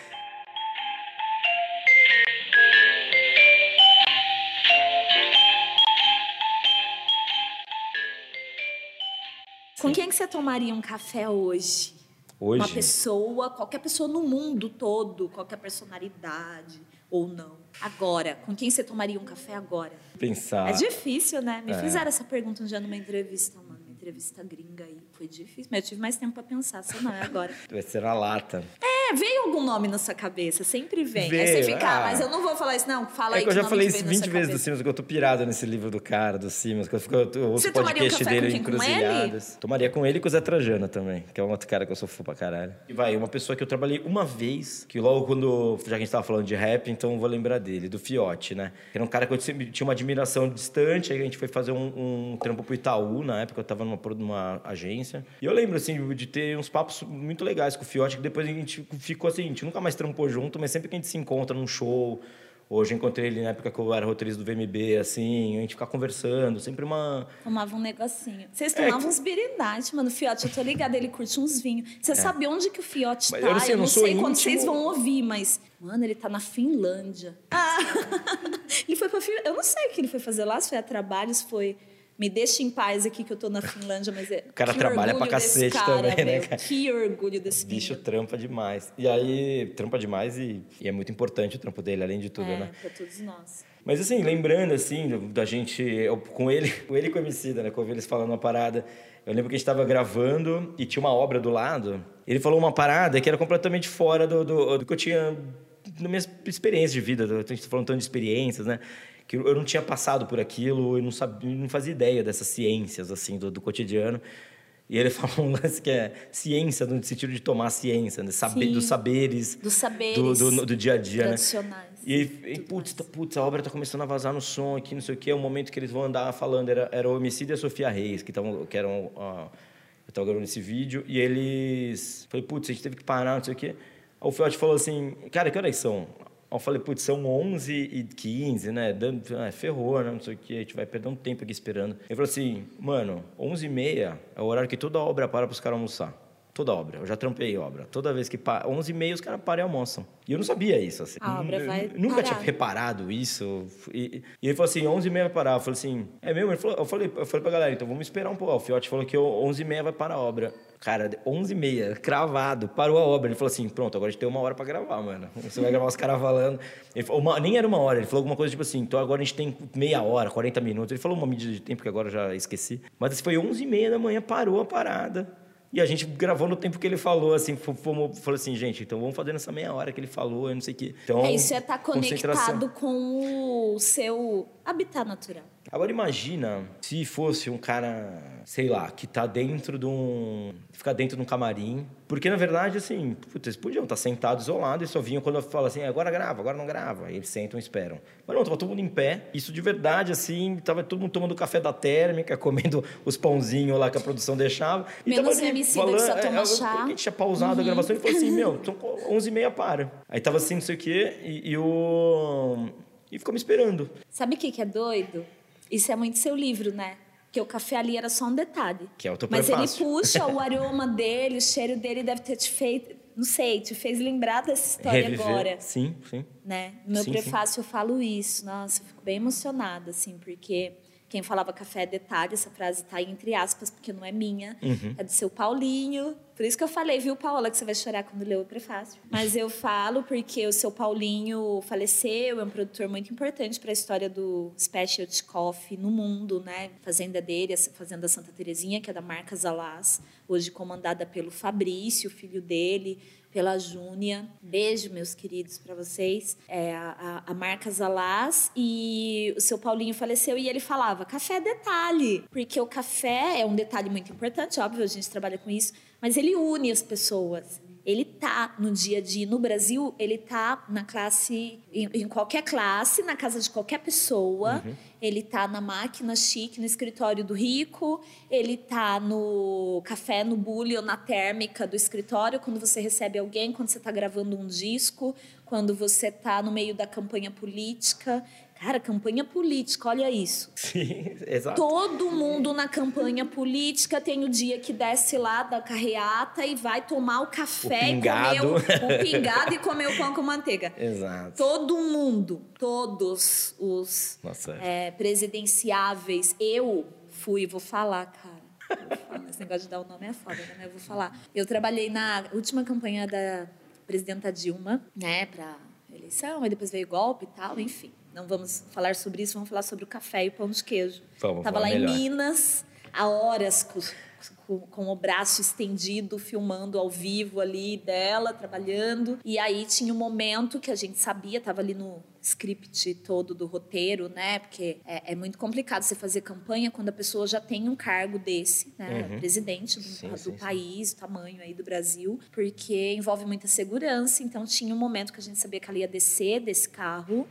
Com quem que você tomaria um café hoje? Hoje? Uma pessoa, qualquer pessoa no mundo todo, qualquer personalidade ou não. Agora, com quem você tomaria um café agora? Pensar. É difícil, né? Me é. fizeram essa pergunta um dia numa entrevista, uma entrevista gringa aí. Foi difícil, mas eu tive mais tempo para pensar, só não é agora. Vai ser na lata. É, veio algum nome na sua cabeça, sempre vem. Veio. Aí você fica, ah, mas eu não vou falar isso, não. Fala é aí que eu já falei isso 20 vezes do Simas, que eu tô pirado nesse livro do cara, do Simas, que eu, fico, eu ouço o podcast um dele encruzilhadas. Tomaria com ele e com o Zé Trajana também, que é um outro cara que eu sou fã pra caralho. E vai, uma pessoa que eu trabalhei uma vez, que logo quando, já que a gente tava falando de rap, então eu vou lembrar dele, do Fiote, né? Era um cara que eu sempre tinha uma admiração distante, aí a gente foi fazer um, um trampo pro Itaú, na época eu tava numa, numa agência. E eu lembro, assim, de ter uns papos muito legais com o Fiote, que depois a gente ficou assim, a gente nunca mais trampou junto, mas sempre que a gente se encontra num show, Hoje encontrei ele na época que eu era roteirista do VMB, assim, a gente ficar conversando, sempre uma. Tomava um negocinho. Vocês tomavam é que... uns birinate, mano. O Fiote, eu tô ligada, ele curte uns vinhos. Você é. sabe onde que o Fiote mas tá? Eu não sei, eu não, sei íntimo... quando vocês vão ouvir, mas. Mano, ele tá na Finlândia. Ah! ele foi pra. Eu não sei o que ele foi fazer lá, se foi a trabalho, se foi me deixa em paz aqui que eu tô na Finlândia, mas é. O cara trabalha pra cacete cara, também, né, cara? Que orgulho desse bicho. trampa demais. E aí, trampa demais e, e, é muito importante o trampo dele, além de tudo, é, né? Pra todos nós. Mas assim, lembrando assim, da gente, eu, com ele, com ele e com a Emicida, né? Com eles falando uma parada. Eu lembro que a gente estava gravando e tinha uma obra do lado. Ele falou uma parada que era completamente fora do, do, do que eu tinha na minha experiência de vida. A gente está falando tanto de experiências, né? Que eu não tinha passado por aquilo, eu não sabia, não fazia ideia dessas ciências assim do, do cotidiano. E ele falou um lance que é ciência no sentido de tomar ciência, né? Saber, dos saberes, dos saberes do, do, do dia a dia, né? E, e putz, tá, putz, a obra está começando a vazar no som aqui, não sei o que. É o momento que eles vão andar falando. Era, era o Homicida e a Sofia Reis, que, tavam, que eram. Uh, eu gravando esse vídeo. E eles. Falei, putz, a gente teve que parar, não sei o quê. Aí o Fiote falou assim: Cara, que horas são? Eu falei, putz, são 11 e 15, né? Dando, ah, ferrou, né? Não sei o que, a gente vai perder um tempo aqui esperando. Ele falou assim, mano, 11 e meia é o horário que toda obra para para os caras almoçar. Toda obra. Eu já trampei obra. Toda vez que... Pa... 11 e meia os caras param e almoçam. E eu não sabia isso, assim. A obra vai Nunca parar. tinha reparado isso. E, e, ele falou assim, 11 e meia vai parar. Eu falei assim, é mesmo? Ele falou, eu, falei, eu falei pra galera, então vamos esperar um pouco. O Fiote falou que 11 e meia vai parar a obra. Cara, 11 e meia, cravado, parou a obra. Ele falou assim, pronto, agora a gente tem uma hora para gravar, mano. Você vai gravar os caras falando. Ele falou, uma, nem era uma hora, ele falou alguma coisa tipo assim, então agora a gente tem meia hora, 40 minutos. Ele falou uma medida de tempo que agora eu já esqueci. Mas foi 11 e meia da manhã, parou a parada. E a gente gravou no tempo que ele falou, assim, fomos, falou assim, gente, então vamos fazer nessa meia hora que ele falou, eu não sei o quê. Então, é, isso é estar tá conectado com o seu habitat natural. Agora imagina se fosse um cara, sei lá, que tá dentro de um. ficar dentro de um camarim. Porque, na verdade, assim, putz, eles podiam estar sentados isolados e só vinham quando eu falo assim, agora grava, agora não grava. Aí eles sentam e esperam. Mas não, tava todo mundo em pé. Isso de verdade, assim, tava todo mundo tomando café da térmica, comendo os pãozinhos lá que a produção deixava. E Menos tava ali, falando, que só toma é, chá. A gente tinha pausado uhum. a gravação e falou assim, meu, são 11h30 para. Aí tava assim, não sei o quê, e, e o... E ficou me esperando. Sabe o que, que é doido? Isso é muito seu livro, né? Porque o café ali era só um detalhe. Que é o Mas ele puxa o aroma dele, o cheiro dele deve ter te feito, não sei, te fez lembrar dessa história Reviver. agora. Sim, sim. né? No meu Sim, prefácio eu falo isso. Nossa, eu fico bem emocionada, assim, porque quem falava café é detalhe, essa frase tá aí entre aspas, porque não é minha, Uhum. é do seu Paulinho. Por isso que eu falei, viu, Paola, que você vai chorar quando ler o prefácio. Mas eu falo porque o seu Paulinho faleceu, é um produtor muito importante para a história do specialty coffee no mundo, né? Fazenda dele, a Fazenda Santa Terezinha, que é da marca Zalaz, hoje comandada pelo Fabrício, filho dele, pela Júnia. Beijo, meus queridos, para vocês. É a, a, marca Zalaz e o seu Paulinho faleceu e ele falava: café é detalhe, porque o café é um detalhe muito importante, óbvio, a gente trabalha com isso, mas ele une as pessoas. Ele tá no dia a dia. No Brasil, ele tá na classe, em, em qualquer classe, na casa de qualquer pessoa. Ele tá na máquina chique, no escritório do rico. Ele tá no café, no bule ou na térmica do escritório, quando você recebe alguém, quando você tá gravando um disco, quando você tá no meio da campanha política. Cara, campanha política, olha isso. Sim, exato. Todo mundo na campanha política tem o dia que desce lá da carreata e vai tomar o café O pingado. e comer o, o pingado e comer o pão com manteiga. Exato. Todo mundo, todos os é, presidenciáveis, eu fui, vou falar, cara. Vou falar, Esse negócio de dar o nome é foda, né? Mas eu vou falar. Eu trabalhei na última campanha da presidenta Dilma, né, pra eleição, aí depois veio golpe e tal, enfim. Não vamos falar sobre isso, vamos falar sobre o café e o pão de queijo. Vamos Tava falar lá melhor. em Minas, há horas com, com, com o braço estendido, filmando ao vivo ali dela, trabalhando. E aí tinha um momento que a gente sabia, tava ali no script todo do roteiro, né? Porque é, é muito complicado você fazer campanha quando a pessoa já tem um cargo desse, né? Uhum. Presidente do, Sim, do sim, sim. país, o tamanho aí do Brasil, porque envolve muita segurança. Então tinha um momento que a gente sabia que ela ia descer desse carro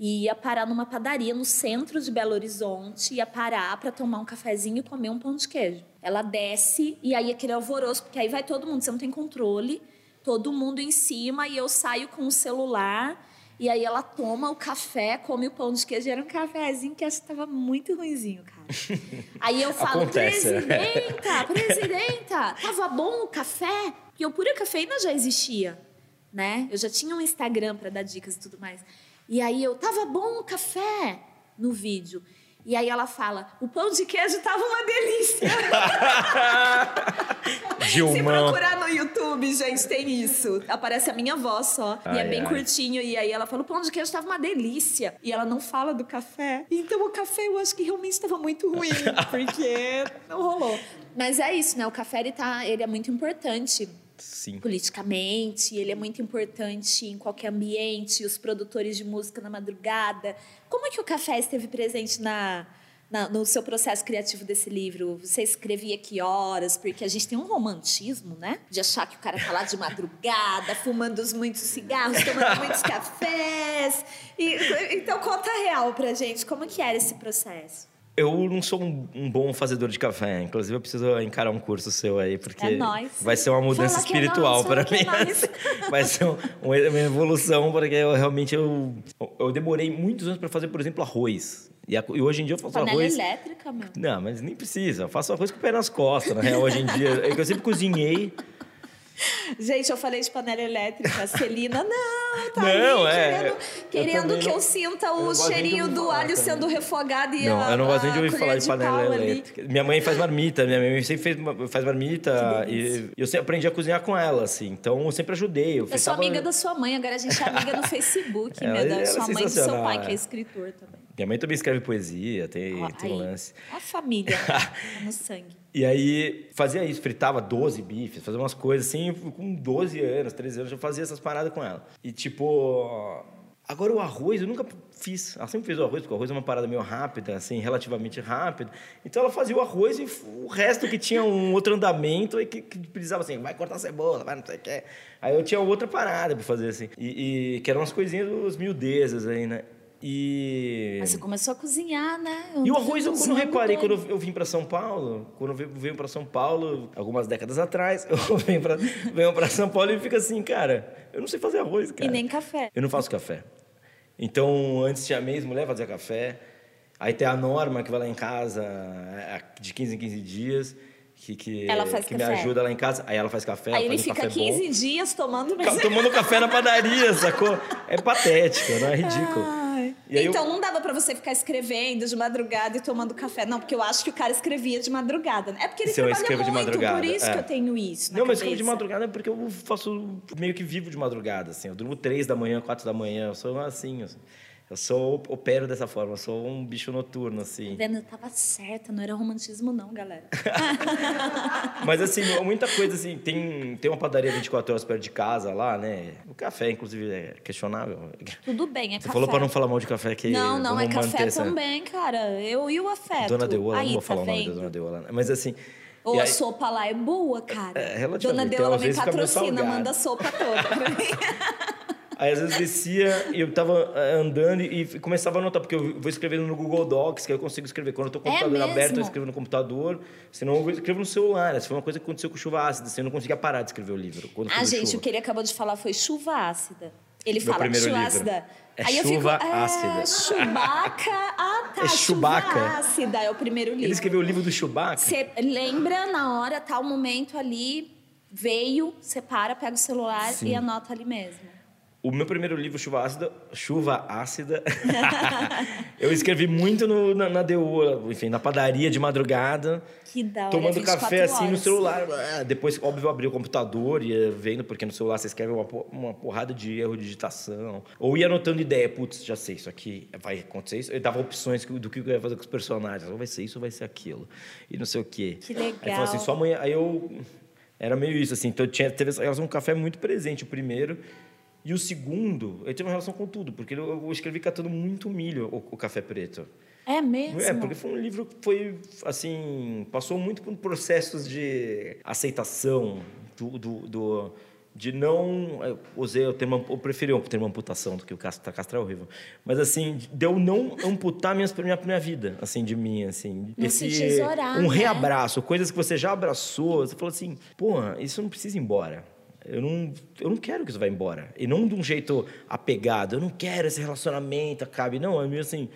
e ia parar numa padaria no centro de Belo Horizonte, ia parar para tomar um cafezinho e comer um pão de queijo. Ela desce e aí aquele alvoroço, porque aí vai todo mundo, você não tem controle, todo mundo em cima e eu saio com o celular e aí ela toma o café, come o pão de queijo, e era um cafezinho que acho que estava muito ruinzinho, cara. Aí eu falo, Acontece, né? presidenta, presidenta, tava bom o café? Porque o Pura Cafeína já existia, né? Eu já tinha um Instagram para dar dicas e tudo mais. E aí eu, tava bom o café no vídeo. E aí ela fala, o pão de queijo tava uma delícia. Se procurar no YouTube, gente, tem isso. Aparece a minha voz só. e é Ai, bem ai. curtinho. E aí ela fala: o pão de queijo tava uma delícia. E ela não fala do café. Então o café eu acho que realmente estava muito ruim. Porque não rolou. Mas é isso, né? O café ele, tá, ele é muito importante Sim. politicamente, ele é muito importante em qualquer ambiente, os produtores de música na madrugada. Como é que o café esteve presente na, na- no seu processo criativo desse livro? Você escrevia que horas? Porque a gente tem um romantismo, né? De achar que o cara tá lá de madrugada, fumando os muitos cigarros, tomando muitos cafés. E- então conta real pra gente, como que era esse processo? Eu não sou um, um bom fazedor de café. Inclusive, eu preciso encarar um curso seu aí, porque É vai ser uma mudança Fala é espiritual para que mim. é vai ser um- uma, evolução, porque eu realmente eu, eu demorei muitos anos para fazer, por exemplo, arroz. E, a- e hoje em dia eu faço Panela arroz. elétrica, meu. Não, mas nem precisa. Eu faço arroz com o pé nas costas, real, hoje em dia. É eu sempre cozinhei. Gente, eu falei de panela elétrica. Celina, não, tá Não, ali é, querendo, eu querendo que não- eu sinta eu o de cheirinho do alho também. sendo refogado e Não, a eu não gosto nem de ouvir falar de panela pau ali. elétrica. Minha mãe faz marmita, minha mãe sempre fez, faz marmita e eu sempre aprendi a cozinhar com ela, assim. Então eu sempre ajudei. Eu Eu sou amiga da sua mãe, agora a gente é amiga no Facebook, Ela- meu, da ela é sua mãe e do seu pai, que é. escritor também. Minha mãe também escreve poesia, tem, tem um lance. A família? Tá no sangue. E aí fazia isso, fritava 12 bifes, fazia umas coisas assim, com 12 anos, 13 anos, eu fazia essas paradas com ela. E tipo. Agora o arroz eu nunca fiz. Ela sempre fez o arroz, porque o arroz é uma parada meio rápida, assim, relativamente rápida. Então ela fazia o arroz e o resto que tinha um outro andamento aí que, que precisava assim, vai cortar cebola, vai não sei o que. Aí eu tinha outra parada pra fazer assim. E, e que eram umas coisinhas, os miudezas aí, né? E. Mas você começou a cozinhar, né? E o arroz, eu, eu anos reparei, quando eu vim para São Paulo, quando eu venho- para São Paulo, algumas décadas atrás, eu venho para venho pra São Paulo e fica assim, cara, eu não sei fazer arroz, cara. E nem café. Eu não faço café. Então, antes tinha a mesma mulher fazia café. Aí tem a Norma, que vai lá em casa é, de 15 em 15 dias, que, que, que me ajuda lá em casa. Aí ela faz café, Aí ele faz um fica café 15 bom. dias tomando Tomando café na padaria, sacou? É patético, não é ridículo. Ai. E aí eu- então não dava pra você ficar escrevendo de madrugada e tomando café. Não, porque eu acho que o cara escrevia de madrugada. né? É porque ele Se eu trabalha escrevo de muito, madrugada, por isso é. que eu tenho isso. Não, mas escrevo de madrugada é porque eu faço meio que vivo de madrugada, assim. Eu durmo três da manhã, quatro da manhã. Eu sou assim, assim. Eu sou, opero dessa forma, eu sou um bicho noturno, assim. Tá vendo? Eu tava certa, não era romantismo, não, galera. Mas assim, muita coisa assim, tem, tem uma padaria 24 horas perto de casa lá, né? O café, inclusive, é questionável. Tudo bem, é Você café. falou pra não falar mal de café que Não, não, é café essa- também, cara. Eu e o afeto. Dona Deola, Aí, não vou tá falar o nome da vendo? Dona Deola. né? Mas assim. Ou e a aí- sopa lá é boa, cara. É, relativamente. Dona Deola me patrocina, manda a sopa toda pra mim. Aí às vezes descia e eu tava eh, andando e começava a anotar, porque eu vou escrevendo no Google Docs, que eu consigo escrever. Quando eu tô com o É computador aberto, eu escrevo no computador, senão eu escrevo no celular. Essa foi uma coisa que aconteceu com chuva ácida, assim, eu não conseguia parar de escrever o livro. Quando Ah, gente, chuva. o que ele acabou de falar foi chuva ácida. Ele Meu fala chuva livro. ácida. É Aí chuva fico, ácida. É, Chewbacca. Ah, tá. É Chewbacca. Chuva ácida é o primeiro livro. Ele escreveu o livro do Chewbacca? Você lembra na hora, tal momento ali, veio, separa, pega o celular Sim. e anota ali mesmo. O meu primeiro livro, Chuva Ácida, Chuva Ácida, eu escrevi muito no, na, na DU, enfim, na padaria de madrugada, Que da hora. tomando 24 café assim no celular. Ah, Depois, óbvio, eu abri o computador e ia vendo, porque no celular você escreve uma, uma porrada de erro de digitação. Ou ia anotando ideia, putz, já sei, isso aqui vai acontecer isso. Eu dava opções do que eu ia fazer com os personagens. Ou vai ser isso ou vai ser aquilo. E não sei o quê. Que Aí falou legal. assim, só amanhã. Aí eu. Era meio isso, assim. Então tinha, teve essa relação com o café muito presente, o primeiro. E o segundo, eu tive uma relação com tudo, porque eu, escrevi catando muito milho, o, o café preto. É mesmo? É, porque foi um livro que foi, assim, passou muito por processos de aceitação, do, do, do- de não... Eu usei o termo, eu preferi o termo amputação do que o castrar, castrar é horrível. Mas, assim, de eu não amputar minhas, minha, minha vida, assim, de mim, assim. Não se tesourar, Um né? reabraço, coisas que você já abraçou, você falou assim, porra, isso não precisa ir embora. Eu não, eu não quero que isso vá embora. E não de um jeito apegado. Eu não quero esse relacionamento acabe. Não, é meio assim.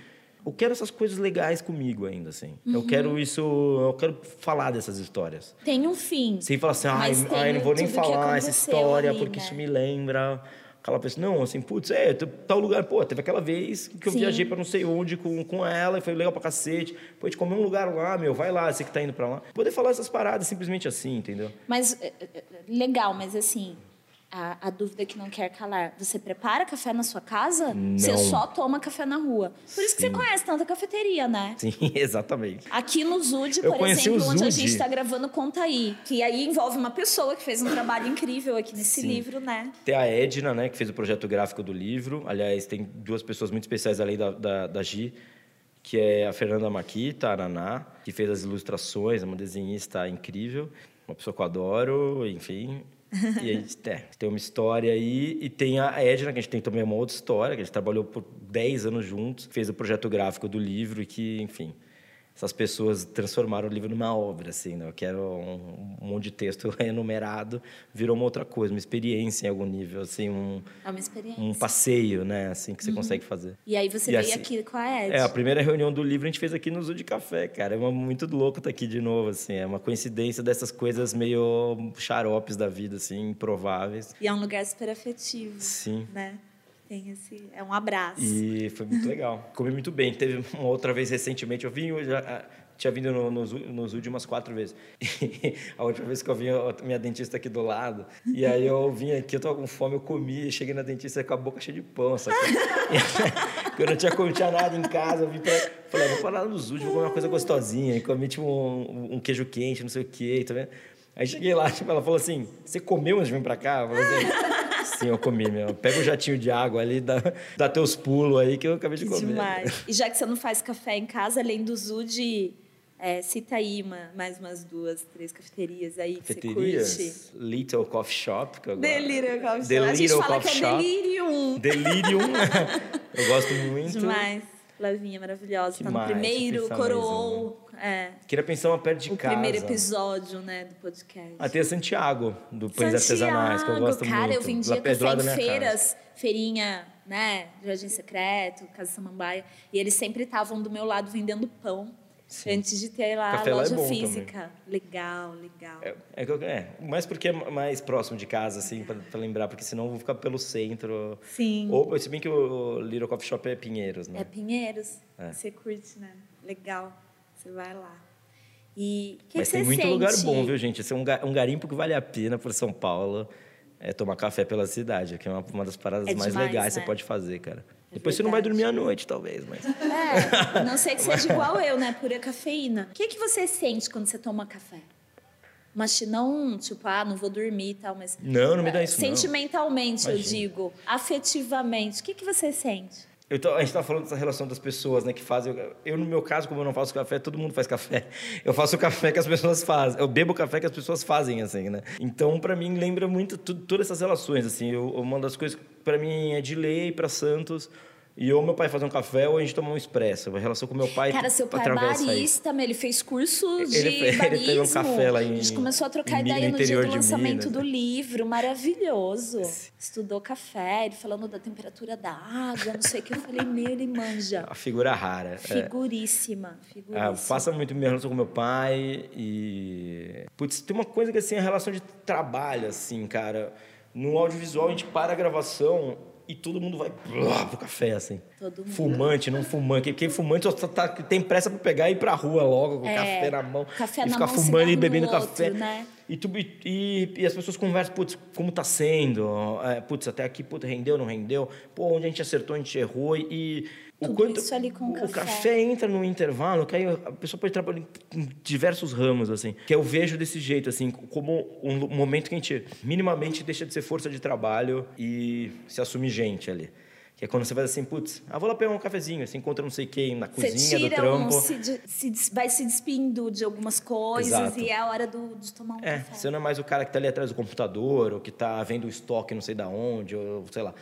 Eu quero essas coisas legais comigo ainda, assim. Eu Uhum. quero isso. Eu quero falar dessas histórias. Tem um fim. Sem falar assim, ai, ai não vou nem falar essa história ali, porque né? isso me lembra. Aquela pessoa, não, assim, putz, é, tal lugar, pô, teve aquela vez que eu Sim. viajei pra não sei onde com, com ela e foi legal pra cacete. Pô, a gente comeu um lugar lá, meu, vai lá, você que tá indo pra lá. Poder falar essas paradas simplesmente assim, entendeu? Mas, é, é, é, legal, mas assim, a, a dúvida que não quer calar. Você prepara café na sua casa? Você Não. só toma café na rua. Por isso que você conhece tanta cafeteria, né? Sim, exatamente. Aqui no Zude, Eu por exemplo, onde a gente está gravando Conta Aí. Que aí envolve uma pessoa que fez um trabalho incrível aqui nesse Sim. livro, né? Tem a Edna, né, que fez o projeto gráfico do livro. Aliás, tem duas pessoas muito especiais além da, da, da Gi, que é a Fernanda Maquita, a Naná, que fez as ilustrações, é uma desenhista incrível, uma pessoa que eu adoro, enfim. E a gente é, tem uma história aí. E tem a Edna, que a gente tem também uma outra história, que a gente trabalhou por 10 anos juntos, fez o projeto gráfico do livro que, enfim, essas pessoas transformaram o livro numa obra, assim, né? Eu quero um, um monte de texto enumerado, virou uma outra coisa, uma experiência em algum nível, assim, um, É uma experiência. um passeio, né? Assim, que você consegue fazer. E aí você E veio assim- aqui com a Ed. É, a primeira reunião do livro a gente fez aqui no Zoo de Café, cara. É uma, muito louco estar aqui de novo, assim. É uma coincidência dessas coisas meio xaropes da vida, assim, improváveis. E é um lugar super afetivo, Sim. né? Tem esse... É um abraço. E foi muito legal. Comi muito bem. Teve uma outra vez recentemente, eu vim hoje. ah, Tinha vindo no, no, Zoo- no Zoo de umas quatro vezes. E a última vez que eu vim, a minha dentista aqui do lado. E aí eu vim aqui, eu tava com fome, eu comi, cheguei na dentista com a boca cheia de pão, sabe? Porque eu não tinha comido nada em casa, eu vim pra. Falei, "Ah, vou parar no Zoo, vou comer uma coisa gostosinha. E comi tipo um, um queijo quente, não sei o quê, tá vendo? Aí cheguei lá, tipo, ela falou assim: Você comeu antes de vir pra cá? Eu falei assim, Sim, eu comi, meu. Pega o jatinho de água ali, dá, dá teus pulos aí que eu acabei de comer. Demais. E já que você não faz café em casa, além do Zude, é, cita aí uma, mais umas duas, três cafeterias aí que você curte. Cafeterias, Little Coffee Shop, que eu gosto. Delírio Coffee The Shop. A gente Little fala que é Shop. delírio. Delirium. eu gosto muito. Demais. Flavinha maravilhosa. Que tá no mais? primeiro, coroou. É, Queria pensar uma perto de o casa. primeiro episódio, né, do podcast. Ah, tem a Santiago, do Pães Artesanais, que eu gosto cara, muito. eu vendia Lá- café em feiras, feirinha né? Jardim Secreto, Casa Samambaia. E eles sempre estavam do meu lado vendendo pão. Sim. Antes de ter lá a loja é física. Também. Legal, legal. É, é, é, mas porque é mais próximo de casa, assim, para lembrar, porque senão eu vou ficar pelo centro. Sim. Ou, se bem que o Little Coffee Shop é Pinheiros, né? É Pinheiros. É. Você curte, né? Legal. Você vai lá. E que Mas que tem muito sente? lugar bom, viu, gente? Esse é um, um garimpo que vale a pena por São Paulo. É tomar café pela cidade, que é uma, uma das paradas é mais demais, legais né? que você pode fazer, cara. É Depois verdade. você não vai dormir à noite, talvez, mas... É, a não sei que seja igual eu, né? Pura cafeína. O que, que você sente quando você toma café? Mas não, tipo, ah, não vou dormir e tal, mas... Não, não me dá isso, não. Sentimentalmente, eu Imagina. digo. Afetivamente. O que, que você sente? Tô- a gente estava falando dessa relação das pessoas, né, que fazem. Eu, no meu caso, como eu não faço café, todo mundo faz café. Eu faço o café que as pessoas fazem. Eu bebo o café que as pessoas fazem, assim, né? Então, para mim, lembra muito todas essas relações, assim. Eu, uma das coisas, para mim, é de lei para Santos. E ou meu pai fazer um café ou a gente tomar um expresso. A relação com meu pai Cara, seu pai é isso. barista, mas ele fez curso de Ele fez- ele barismo. teve um café lá em- A gente começou a trocar em ideia no no, dia do lançamento do né? livro, maravilhoso. Estudou café, ele falando da temperatura da água, não sei o que. Eu falei, meu, ele manja. A figura rara. é. Figuríssima, figuríssima. Ah, passa muito minha relação com meu pai e... Putz, tem uma coisa que, assim, a relação de trabalho, assim, cara. No audiovisual, a gente para a gravação e todo mundo vai blá, pro café, assim. Todo mundo. Fumante, não fumante. Quem fumante só tá, tem pressa pra pegar e ir pra rua logo, com o É, café na mão. café e na ficar mão, fumando e bebendo no café. outro, né? E, tu, e- e as pessoas conversam, putz, como tá sendo? É, putz, até aqui, putz, rendeu, não rendeu? Pô, onde a gente acertou, a gente errou. E o Tudo quanto isso ali com o café. café entra no intervalo, que aí a pessoa pode trabalhar em diversos ramos, assim. Que eu vejo desse jeito, assim, como um momento que a gente minimamente deixa de ser força de trabalho e se assume gente ali. Que é quando você vai assim, putz, ah, vou lá pegar um cafezinho, você encontra não sei quem na Você cozinha do tira trampo. um, se, de- se vai se despindo de algumas coisas Exato. e é a hora do, de tomar um É, café. você não é mais o cara que tá ali atrás do computador, ou que tá vendo o estoque não sei da onde, ou sei lá.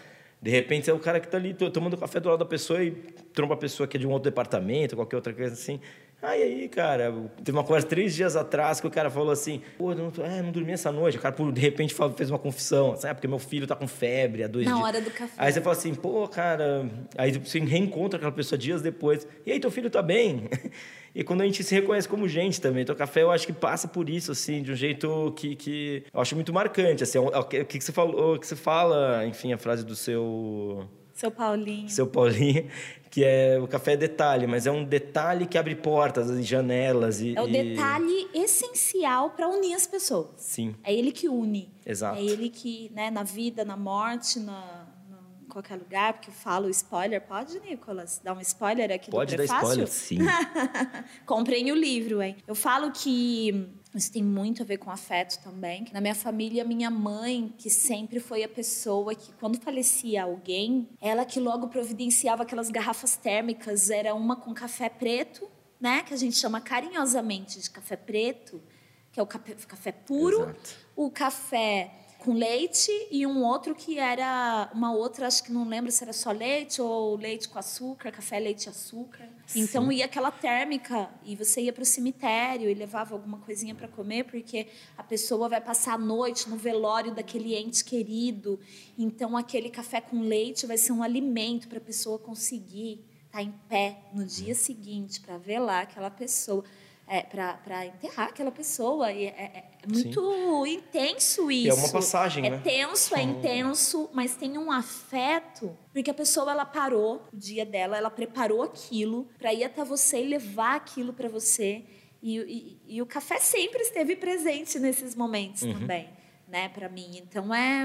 De repente, é o cara que tá ali to- tomando café do lado da pessoa e tromba a pessoa que é de um outro departamento, qualquer outra coisa assim. E aí, cara? Teve uma conversa três dias atrás que o cara falou assim: pô, não, tô- é, não dormi essa noite. O cara, por, de repente, fez uma confissão. Assim, ah, porque meu filho tá com febre há dois Na dias. hora do café. Aí você fala assim: pô, cara. Aí você reencontra aquela pessoa dias depois. E aí, teu filho tá bem? E quando a gente se reconhece como gente também. Então, o café eu acho que passa por isso, assim, de um jeito que, que eu acho muito marcante. Assim, o que, o que você falou, o que você fala, enfim, a frase do seu, Seu Paulinho. seu Paulinho, que é o café é detalhe, mas é um detalhe que abre portas e janelas. E, É o e- detalhe essencial para unir as pessoas. Sim, É ele que une. Exato. É ele que, né, na vida, na morte, na, em qualquer lugar, porque eu falo spoiler. Pode, Nicolas? Dar um spoiler aqui pode do dar prefácio? spoiler? Sim. Comprem o livro, hein? Eu falo que isso tem muito a ver com afeto também. Na minha família, minha mãe, que sempre foi a pessoa que, quando falecia alguém, ela que logo providenciava aquelas garrafas térmicas, era uma com café preto, né? Que a gente chama carinhosamente de café preto, que é o café, café puro. Exato. O café com leite e um outro que era uma outra, acho que não lembro se era só leite ou leite com açúcar, café, leite e açúcar. Então ia aquela térmica e você ia para o cemitério e levava alguma coisinha para comer porque a pessoa vai passar a noite no velório daquele ente querido. Então aquele café com leite vai ser um alimento para a pessoa conseguir estar em pé no dia seguinte para velar aquela pessoa. É, para enterrar aquela pessoa. E é, é- é muito intenso isso. E é uma passagem, é né? tenso, é intenso, mas tem um afeto, porque a pessoa ela parou o dia dela, ela preparou aquilo para ir até você e levar aquilo para você. E, e- e o café sempre esteve presente nesses momentos Uhum. também, né, para mim. Então é,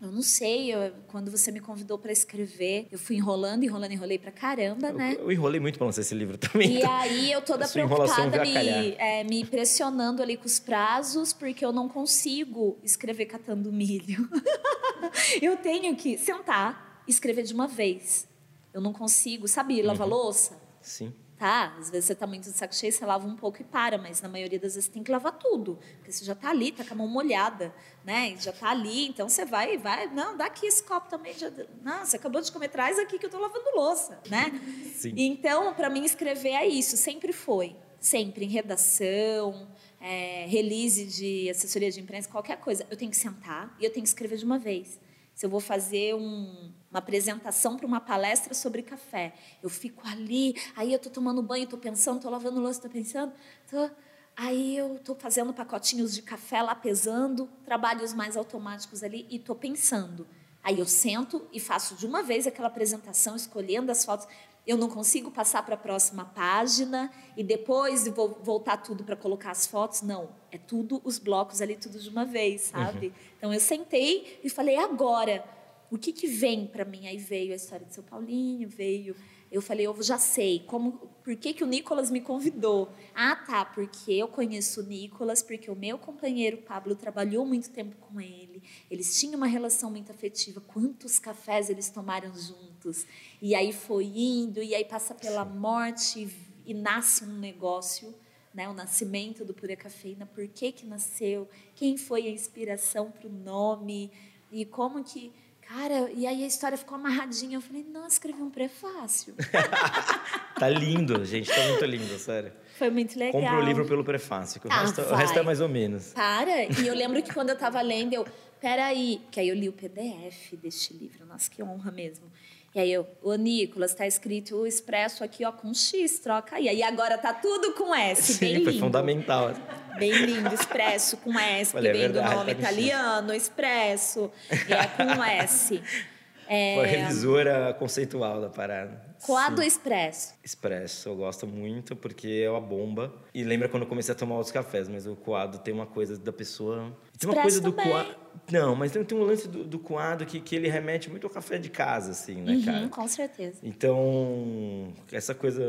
eu não sei, eu- quando você me convidou para escrever, eu fui enrolando, enrolando, enrolei pra caramba, né? Eu, eu enrolei muito pra lançar esse livro também. E então- aí eu toda preocupada, me, é, me pressionando ali com os prazos, porque eu não consigo escrever catando milho. eu tenho que sentar e escrever de uma vez. Eu não consigo, sabe, lavar Uhum. louça? Sim. Tá, às vezes você tá muito de saco cheio, você lava um pouco e para, mas na maioria das vezes tem que lavar tudo, porque você já tá ali, tá com a mão molhada, né? E já tá ali, então você vai e vai, não, dá aqui esse copo também, já, não, você acabou de comer, traz aqui que eu tô lavando louça, né? Sim. Então, para mim escrever é isso, sempre foi, sempre em redação, é, release de assessoria de imprensa, qualquer coisa, eu tenho que sentar e eu tenho que escrever de uma vez. Se eu vou fazer um- uma apresentação para uma palestra sobre café. Eu fico ali, aí eu tô tomando banho, tô pensando, tô lavando louça, tô pensando, tô... Aí eu tô fazendo pacotinhos de café lá pesando, trabalhos mais automáticos ali e tô pensando. Aí eu sento e faço de uma vez aquela apresentação, escolhendo as fotos. Eu não consigo passar para a próxima página e depois vou voltar tudo para colocar as fotos. Não, é tudo os blocos ali, tudo de uma vez, sabe? Uhum. Então eu sentei e falei agora, o que que vem para mim? Aí veio a história de São Paulinho, veio eu falei, eu já sei, como, por que, que o Nicolas me convidou? Ah, tá, porque eu conheço o Nicolas, porque o meu companheiro Pablo trabalhou muito tempo com ele, eles tinham uma relação muito afetiva, quantos cafés eles tomaram juntos? E aí foi indo, e aí passa pela morte e, e nasce um negócio, né, o nascimento do Pura Cafeína, por que que nasceu, quem foi a inspiração para o nome, e como que Cara, e aí a história ficou amarradinha. Eu falei, nossa, escrevi um prefácio. tá lindo, gente, tá muito lindo, sério. Foi muito legal. Compre o livro pelo prefácio, que o, ah, resto, o, resto, é mais ou menos. Para, e eu lembro que quando eu tava lendo, eu, peraí, que aí eu li o PDF deste livro, nossa, que honra mesmo. E aí eu, ô Nicolas, tá escrito o expresso aqui, ó, com X, troca aí. Aí agora tá tudo com S, Sim, bem lindo. foi fundamental. Bem lindo, expresso com S, Falei, que é vem verdade, do nome tá italiano, expresso, e é com S. É... Foi a revisora conceitual da parada. Coado Sim. Expresso. Expresso, eu gosto muito porque é uma bomba. E lembra quando eu comecei a tomar outros cafés, mas o coado tem uma coisa da pessoa. Tem uma coisa do coado. Não, mas tem, tem um lance do, do coado que, que ele remete muito ao café de casa, assim, né, uhum, cara? Com certeza. Então, essa coisa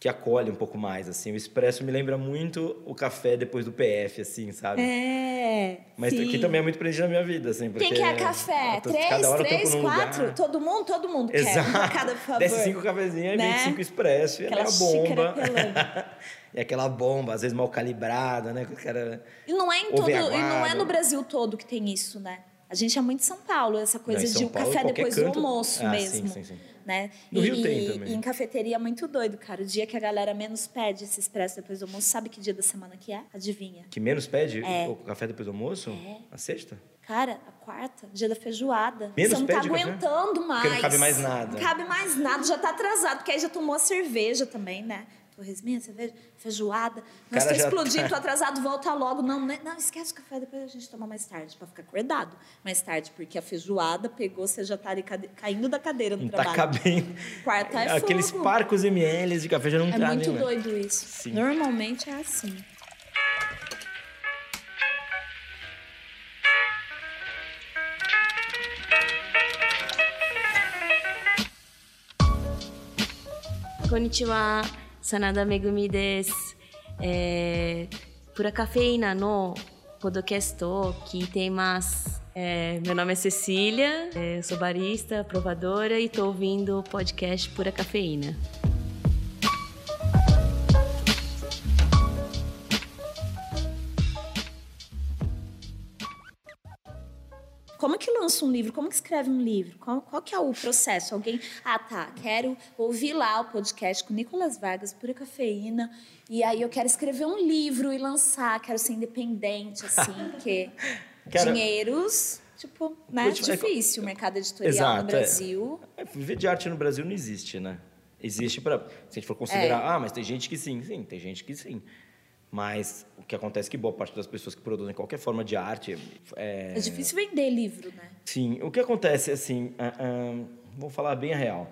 que acolhe um pouco mais, assim. O expresso me lembra muito o café depois do PF, assim, sabe? É. Mas sim. aqui também é muito presente na minha vida, assim. Quem quer café? Tô, três, três, quatro? Lugar. Todo mundo? Todo mundo Exato. quer. Cada, por favor. Desce cinco cafezinhos né? e vem cinco expresso. E aquela bomba. e aquela bomba, às vezes mal calibrada, né? Cara e não é em todo, e não é no Brasil todo que tem isso, né? A gente é muito São Paulo, essa coisa não, de o café depois canto... do almoço ah, mesmo. Sim, sim, sim né? No e, Rio tem também. E em cafeteria é muito doido, cara. O dia que a galera menos pede esse expresso depois do almoço, sabe que dia da semana que é? Adivinha? Que menos pede é. o café depois do almoço? É. A sexta? Cara, a quarta, dia da feijoada. Menos Você não tá aguentando mais. Porque não cabe mais nada. Não cabe mais nada, já tá atrasado, porque aí já tomou a cerveja também, né? Torresminha, cerveja, feijoada. Nós tá explodindo, tá... tô atrasado, volta logo. Não, né? não, esquece o café, depois a gente toma mais tarde, para ficar acordado mais tarde, porque a feijoada pegou, você já tá ali caindo da cadeira no não tá trabalho. Tá cabendo. Quarta é Aqueles fogo. parcos ml de café já não É tá muito doido isso. Sim. Normalmente é assim. Konnichiwa, Sanada Megumi desu. É, pura cafeína no podcast que tem mais. É, meu nome é Cecília, é, sou barista, provadora e estou ouvindo o podcast Pura Cafeína. Como é que lança um livro? Como que escreve um livro? Qual, qual que é o processo? Alguém, ah, tá, quero ouvir lá o podcast com Nicolas Vargas, Pura Cafeína, e aí eu quero escrever um livro e lançar, quero ser independente, assim, porque quero... dinheiros... Tipo, né? Tipo, difícil o mercado editorial Exato, no é. Brasil. É. Viver de arte no Brasil não existe, né? Existe para. Se a gente for considerar, é. ah, mas tem gente que sim, sim, tem gente que sim. Mas o que acontece é que boa parte das pessoas que produzem qualquer forma de arte... É, é difícil vender livro, né? Sim. O que acontece, assim... Uh, uh, vou falar bem a real.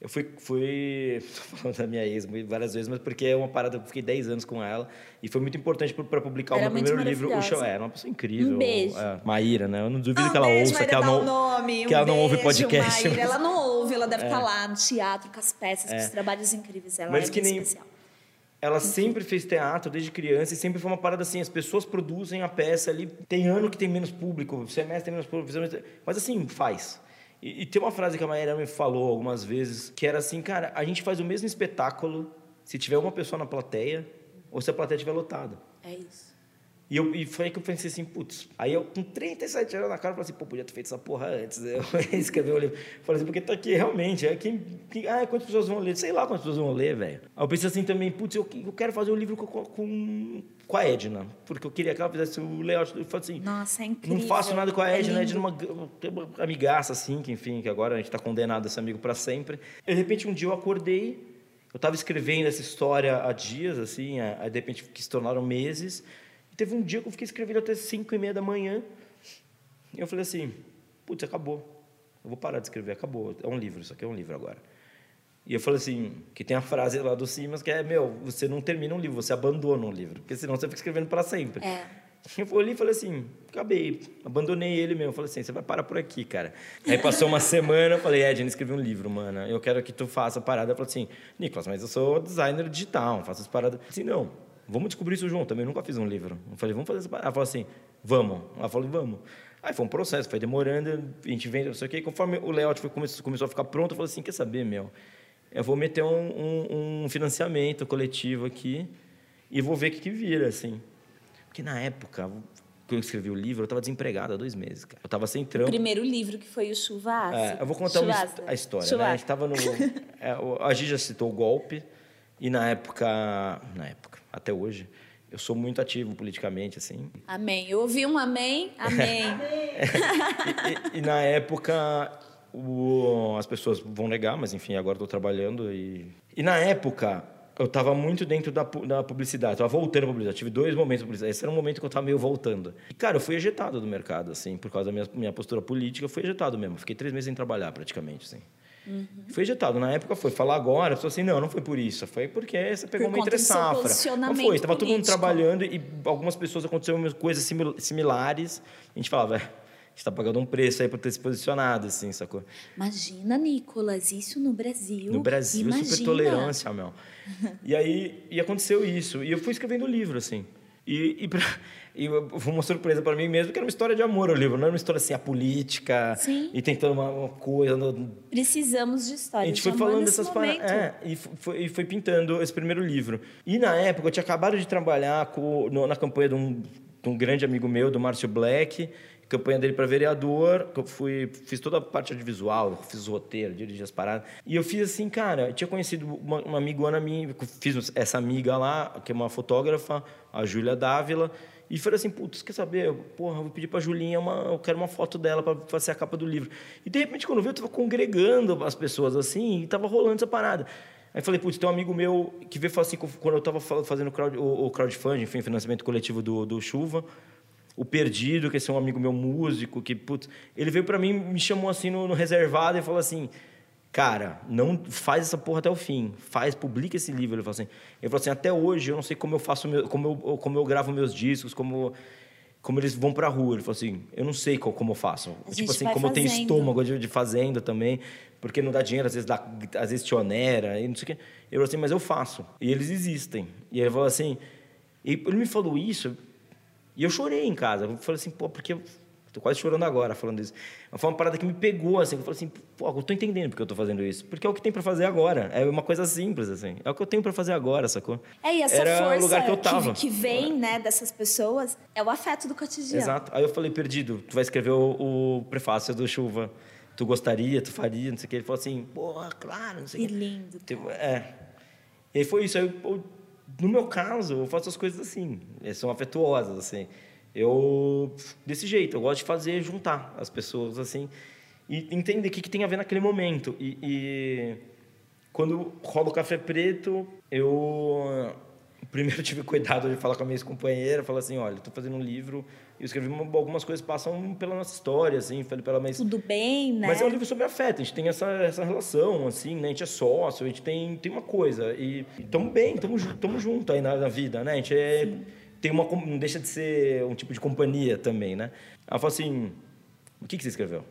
Eu fui, fui falando da minha ex várias vezes, mas porque é uma parada, eu fiquei 10 anos com ela e foi muito importante para publicar era o meu primeiro livro. O show, é, era uma pessoa incrível. Um beijo. É, Maíra, né? Eu não duvido um que ela beijo, ouça, que ela não, nome, que ela não beijo, ouve podcast. Maíra, mas... ela não ouve, ela deve é. estar tá lá no teatro com as peças, é. com os trabalhos incríveis. Ela mas é que nem, especial. Ela sempre fez teatro desde criança e sempre foi uma parada assim, as pessoas produzem a peça ali, tem ano que tem menos público, semestre tem menos público, mas assim, faz. E, e tem uma frase que a Maíra me falou algumas vezes, que era assim, cara, a gente faz o mesmo espetáculo se tiver uma pessoa na plateia ou se a plateia estiver lotada. É isso. E, eu, e foi aí que eu pensei assim, putz. Aí eu, com 37 anos na cara, falei assim, pô, podia ter feito essa porra antes. Eu escrevi o livro. Falei assim, porque tá aqui realmente, é quem ah, quantas pessoas vão ler? Sei lá quantas pessoas vão ler, velho. Aí eu pensei assim também, putz, eu, eu quero fazer um livro com, com, com a Edna, porque eu queria que ela fizesse o layout. Eu falei assim, Nossa, é incrível. não faço nada com a É Edna, a Edna é uma, uma amigaça, assim, que enfim, que agora a gente tá condenado a ser amigo para sempre. De repente, um dia eu acordei, eu tava escrevendo essa história há dias, assim, aí de repente que se tornaram meses. Teve um dia que eu fiquei escrevendo até 5 e meia da manhã. E eu falei assim, putz, acabou. Eu vou parar de escrever, acabou. É um livro, isso aqui é um livro agora. E eu falei assim, que tem a frase lá do Simas que é, meu, você não termina um livro, você abandona um livro, porque senão você fica escrevendo para sempre. É. Eu olhei e falei assim, acabei, abandonei ele mesmo. Falei assim, você vai parar por aqui, cara. Aí passou uma semana, eu falei, Ed, eu escrevi um livro, mano. Eu quero que tu faça a parada. Eu falei assim, Nicolas, mas eu sou designer digital, faço as paradas. Eu falei assim, não, vamos descobrir isso junto. Também nunca fiz um livro. Eu falei, vamos fazer essa parada. Ela falou assim, vamos. Ela falou, vamos. Aí foi um processo, foi demorando, a gente vende, não sei o quê. Conforme o layout foi, começou, a ficar pronto, eu falei assim, quer saber, meu? Eu vou meter um, um, um financiamento coletivo aqui e vou ver o que, que vira, assim. Porque na época que eu escrevi o livro, eu estava desempregado há dois meses, cara. Eu estava sem O trampo. primeiro livro que foi o Chuva É, eu vou contar uma a história, né? A gente estava no... é, o- a Gigi já citou o golpe, e na época... Na época, até hoje, eu sou muito ativo politicamente, assim. Amém. Eu ouvi um amém, amém. E, e- e na época, o- as pessoas vão negar, mas enfim, agora estou trabalhando. E, e na época, eu estava muito dentro da, da publicidade, estava voltando à publicidade. Tive dois momentos de publicidade. Esse era um momento que eu estava meio voltando. E, cara, eu fui ejetado do mercado, assim, por causa da minha, minha postura política, eu fui ejetado mesmo. Fiquei três meses sem trabalhar, praticamente, assim. Fui ejetado. Na época foi falar agora, a pessoa assim, não, não foi por isso. Foi porque você pegou Por uma entre safra. Não foi, estava todo mundo trabalhando e algumas pessoas aconteceram coisas simil- similares. A gente falava, "É, a gente está pagando um preço aí por ter se posicionado, assim, sacou? Imagina, Nicolas, isso no Brasil. No Brasil, Imagina. super tolerância, meu. E aí, e aconteceu isso. E eu fui escrevendo o livro, assim. E, e, pra, e foi uma surpresa para mim mesmo, que era uma história de amor o livro. Não era uma história assim, a política. Sim. E tentando uma, uma coisa... Precisamos de a histórias gente foi falando dessas paradas. É, e foi, e foi pintando esse primeiro livro. E na época, eu tinha acabado de trabalhar com, no- na campanha de um, de um grande amigo meu, do Márcio Black, campanha dele para vereador, eu fui, fiz toda a parte audiovisual, fiz o roteiro, dirigi as paradas. E eu fiz assim, cara, eu tinha conhecido uma, uma amigona minha, fiz essa amiga lá, que é uma fotógrafa, a Júlia Dávila, e falei assim, putz, quer saber? Porra, vou pedir pra Julinha uma. Eu quero uma foto dela para fazer a capa do livro. E de repente, quando eu vi, eu tava congregando as pessoas assim, e tava rolando essa parada. Aí falei, putz, tem um amigo meu que veio falar assim, quando eu tava fa- fazendo crowd, o, o crowdfunding, enfim, financiamento coletivo do, do Chuva, o Perdido, que esse é um amigo meu músico, que, putz, ele veio para mim, me chamou assim no, no reservado e falou assim, cara, não faz essa porra até o fim, faz, publica esse livro. Ele falou assim, ele falou assim, até hoje eu não sei como eu faço, meu, como eu, como eu gravo meus discos, como como eles vão pra rua. Ele falou assim, eu não sei qual, como eu faço. A tipo assim, como eu tenho fazendo. estômago de, de fazenda também, porque não dá dinheiro, às vezes dá, às vezes te onera, e não sei o quê. Ele falou assim, mas eu faço. E eles existem. E ele falou assim, e ele me falou isso, e eu chorei em casa. Eu falei assim, pô, porque eu tô quase chorando agora falando isso. Mas Foi uma parada que me pegou, assim. Eu falei assim, pô, eu tô entendendo porque eu tô fazendo isso. Porque é o que tem para fazer agora. É uma coisa simples, assim. É o que eu tenho para fazer agora, sacou? É, e essa Era força o lugar que eu tava. que vem, né, dessas pessoas, é o afeto do cotidiano. Exato. Aí eu falei, perdido, tu vai escrever o, o prefácio do Chuva. Tu gostaria, tu faria, não sei o que. Ele falou assim, porra, claro, não sei o Que que. lindo, Tipo, é. E aí foi isso. Aí, eu- eu- no meu caso, eu faço as coisas assim. São afetuosas, assim. Eu, desse jeito, eu gosto de fazer, juntar as pessoas, assim. E entender o que, que tem a ver naquele momento. E, e quando rola o café preto, eu primeiro tive cuidado de falar com a minha ex-companheira, falar assim, olha, estou fazendo um livro, e eu escrevi uma- algumas coisas passam pela nossa história, assim, pela minha Tudo bem, né? mas é um livro sobre afeto, a gente tem essa, essa relação, assim, né? A gente é sócio, a gente tem, tem uma coisa. E estamos bem, estamos tamo junto aí na, na vida, né? A gente é, tem uma, não deixa de ser um tipo de companhia também, né? Ela falou assim, o que, que você escreveu?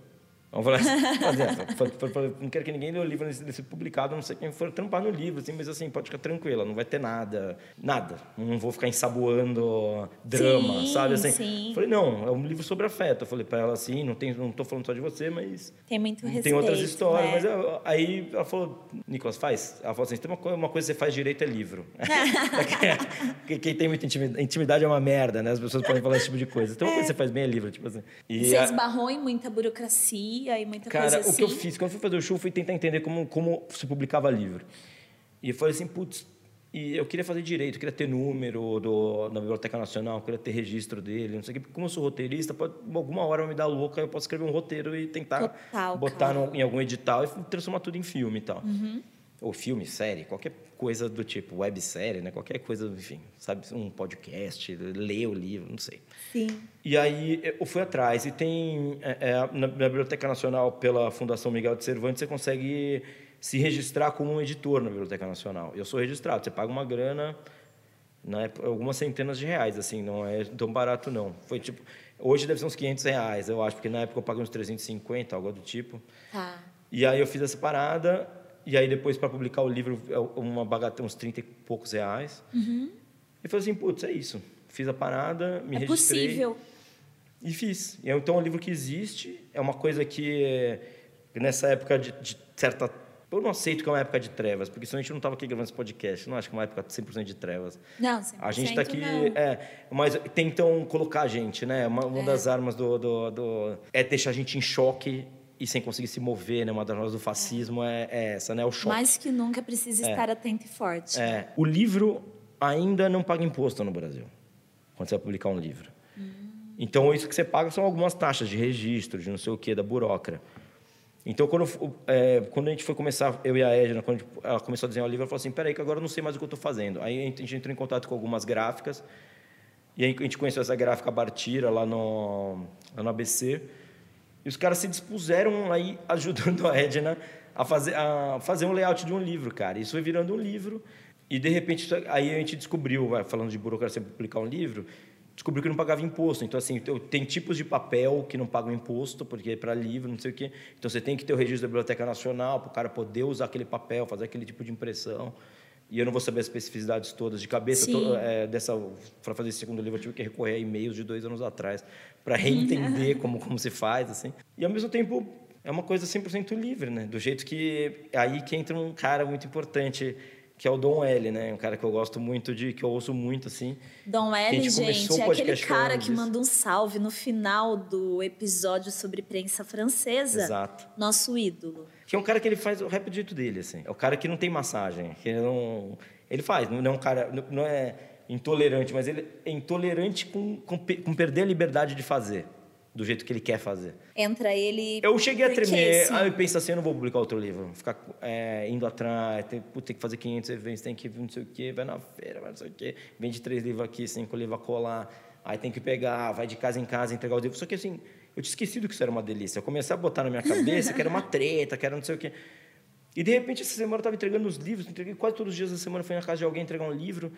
Vamos falar assim, não quero que ninguém lê o livro nesse, nesse publicado, a não sei quem for trampar no livro, assim, mas assim, pode ficar tranquila, não vai ter nada, nada. Não vou ficar ensaboando drama, Sim, sabe? Assim, sim. Falei, não, é um livro sobre afeto. Eu falei para ela assim, não, tem, não tô falando só de você, mas Tem muito respeito, tem outras histórias, né? mas eu- aí ela falou, Nicolas, faz. Ela falou assim, tem uma, coi- uma coisa que você faz direito é livro. Quem tem muita intimidade, intimidade é uma merda, né? As pessoas podem falar esse tipo de coisa. Então, uma coisa que você faz bem é livro, tipo assim. E Você a- esbarrou em muita burocracia, e muita Cara, coisa assim? o que eu fiz, quando eu fui fazer o show, fui tentar entender como, como se publicava livro. E eu falei assim, putz, e eu queria fazer direito, eu queria ter número do, da Biblioteca Nacional, eu queria ter registro dele, não sei o quê. Como eu sou roteirista, pode, alguma hora vai me dar louca, eu posso escrever um roteiro e tentar Total, botar cara. no- em algum edital e transformar tudo em filme e tal. Ou filme, série, qualquer coisa do tipo, websérie, né? Qualquer coisa, enfim, sabe? Um podcast, ler o livro, não sei. Sim. E aí eu fui atrás. E tem é, é, na, na Biblioteca Nacional, pela Fundação Miguel de Cervantes, você consegue se registrar como um editor na Biblioteca Nacional. Eu sou registrado. Você paga uma grana, né, algumas centenas de reais, assim, não é tão barato não. Foi tipo, hoje deve ser uns 500 reais, eu acho, porque na época eu paguei uns 350, algo do tipo. Tá. E aí eu fiz essa parada, e aí depois para publicar o livro, é uma bagatela, uns 30 e poucos reais. E falei assim, putz, é isso. Fiz a parada, me é registrei. possível. E fiz. É, Então, é um livro que existe, é uma coisa que, é, nessa época de, de certa... Eu não aceito que é uma época de trevas, porque senão a gente não estava aqui gravando esse podcast. Eu não acho que é uma época 100% de trevas. Não, 100% A gente está aqui... não. É, mas tentam colocar a gente, né? Uma, uma É. das armas do, do, do- É deixar a gente em choque e sem conseguir se mover, né? Uma das armas do fascismo é, é essa, né? O choque. Mais que nunca precisa estar atento e forte. É, o livro ainda não paga imposto no Brasil, quando você vai publicar um livro. Então, isso que você paga são algumas taxas de registro, de não sei o quê, da burocra. Então, quando, é, quando a gente foi começar, eu e a Edna, quando ela começou a desenhar o livro, ela falou assim, peraí que agora eu não sei mais o que eu estou fazendo. Aí a gente entrou em contato com algumas gráficas, e aí a gente conheceu essa gráfica Bartira lá no, lá no ABC, e os caras se dispuseram aí ajudando a Edna a fazer, a fazer um layout de um livro, cara. Isso foi virando um livro. E, de repente, aí a gente descobriu, falando de burocracia para publicar um livro, descobriu que não pagava imposto. Então, assim, tem tipos de papel que não pagam imposto, porque é para livro, não sei o quê. Então, você tem que ter o registro da Biblioteca Nacional para o cara poder usar aquele papel, fazer aquele tipo de impressão. E eu não vou saber as especificidades todas de cabeça. To- é, dessa Para fazer esse segundo livro, eu tive que recorrer a e-mails de dois anos atrás para reentender como, como se faz, assim. E, ao mesmo tempo, é uma coisa 100% livre, né? Do jeito que... Aí que entra um cara muito importante, que é o Dom L, né? Um cara que eu gosto muito, de que eu ouço muito, assim. Dom L, gente gente, o é aquele cara que manda um salve no final do episódio sobre prensa francesa. Exato. Nosso ídolo. Que é um cara que ele faz o rap do jeito dele, assim. É o cara que não tem massagem, que ele não... Ele faz, não é um cara... não- é intolerante, mas ele é intolerante com, com, com perder a liberdade de fazer, do jeito que ele quer fazer. Entra ele. Eu cheguei a tremer, assim, aí eu penso assim, eu não vou publicar outro livro. Ficar é, indo atrás, tem, tem que fazer 500 eventos, tem que não sei o quê, vai na feira, vai não sei o quê. Vende três livros aqui, cinco livros a colar. Aí tem que pegar, vai de casa em casa, entregar os livros. Só que assim, eu tinha esquecido que isso era uma delícia. Eu comecei a botar na minha cabeça que era uma treta, que era não sei o quê. E de repente, essa semana eu estava entregando os livros, entreguei quase todos os dias da semana, fui na casa de alguém entregar um livro.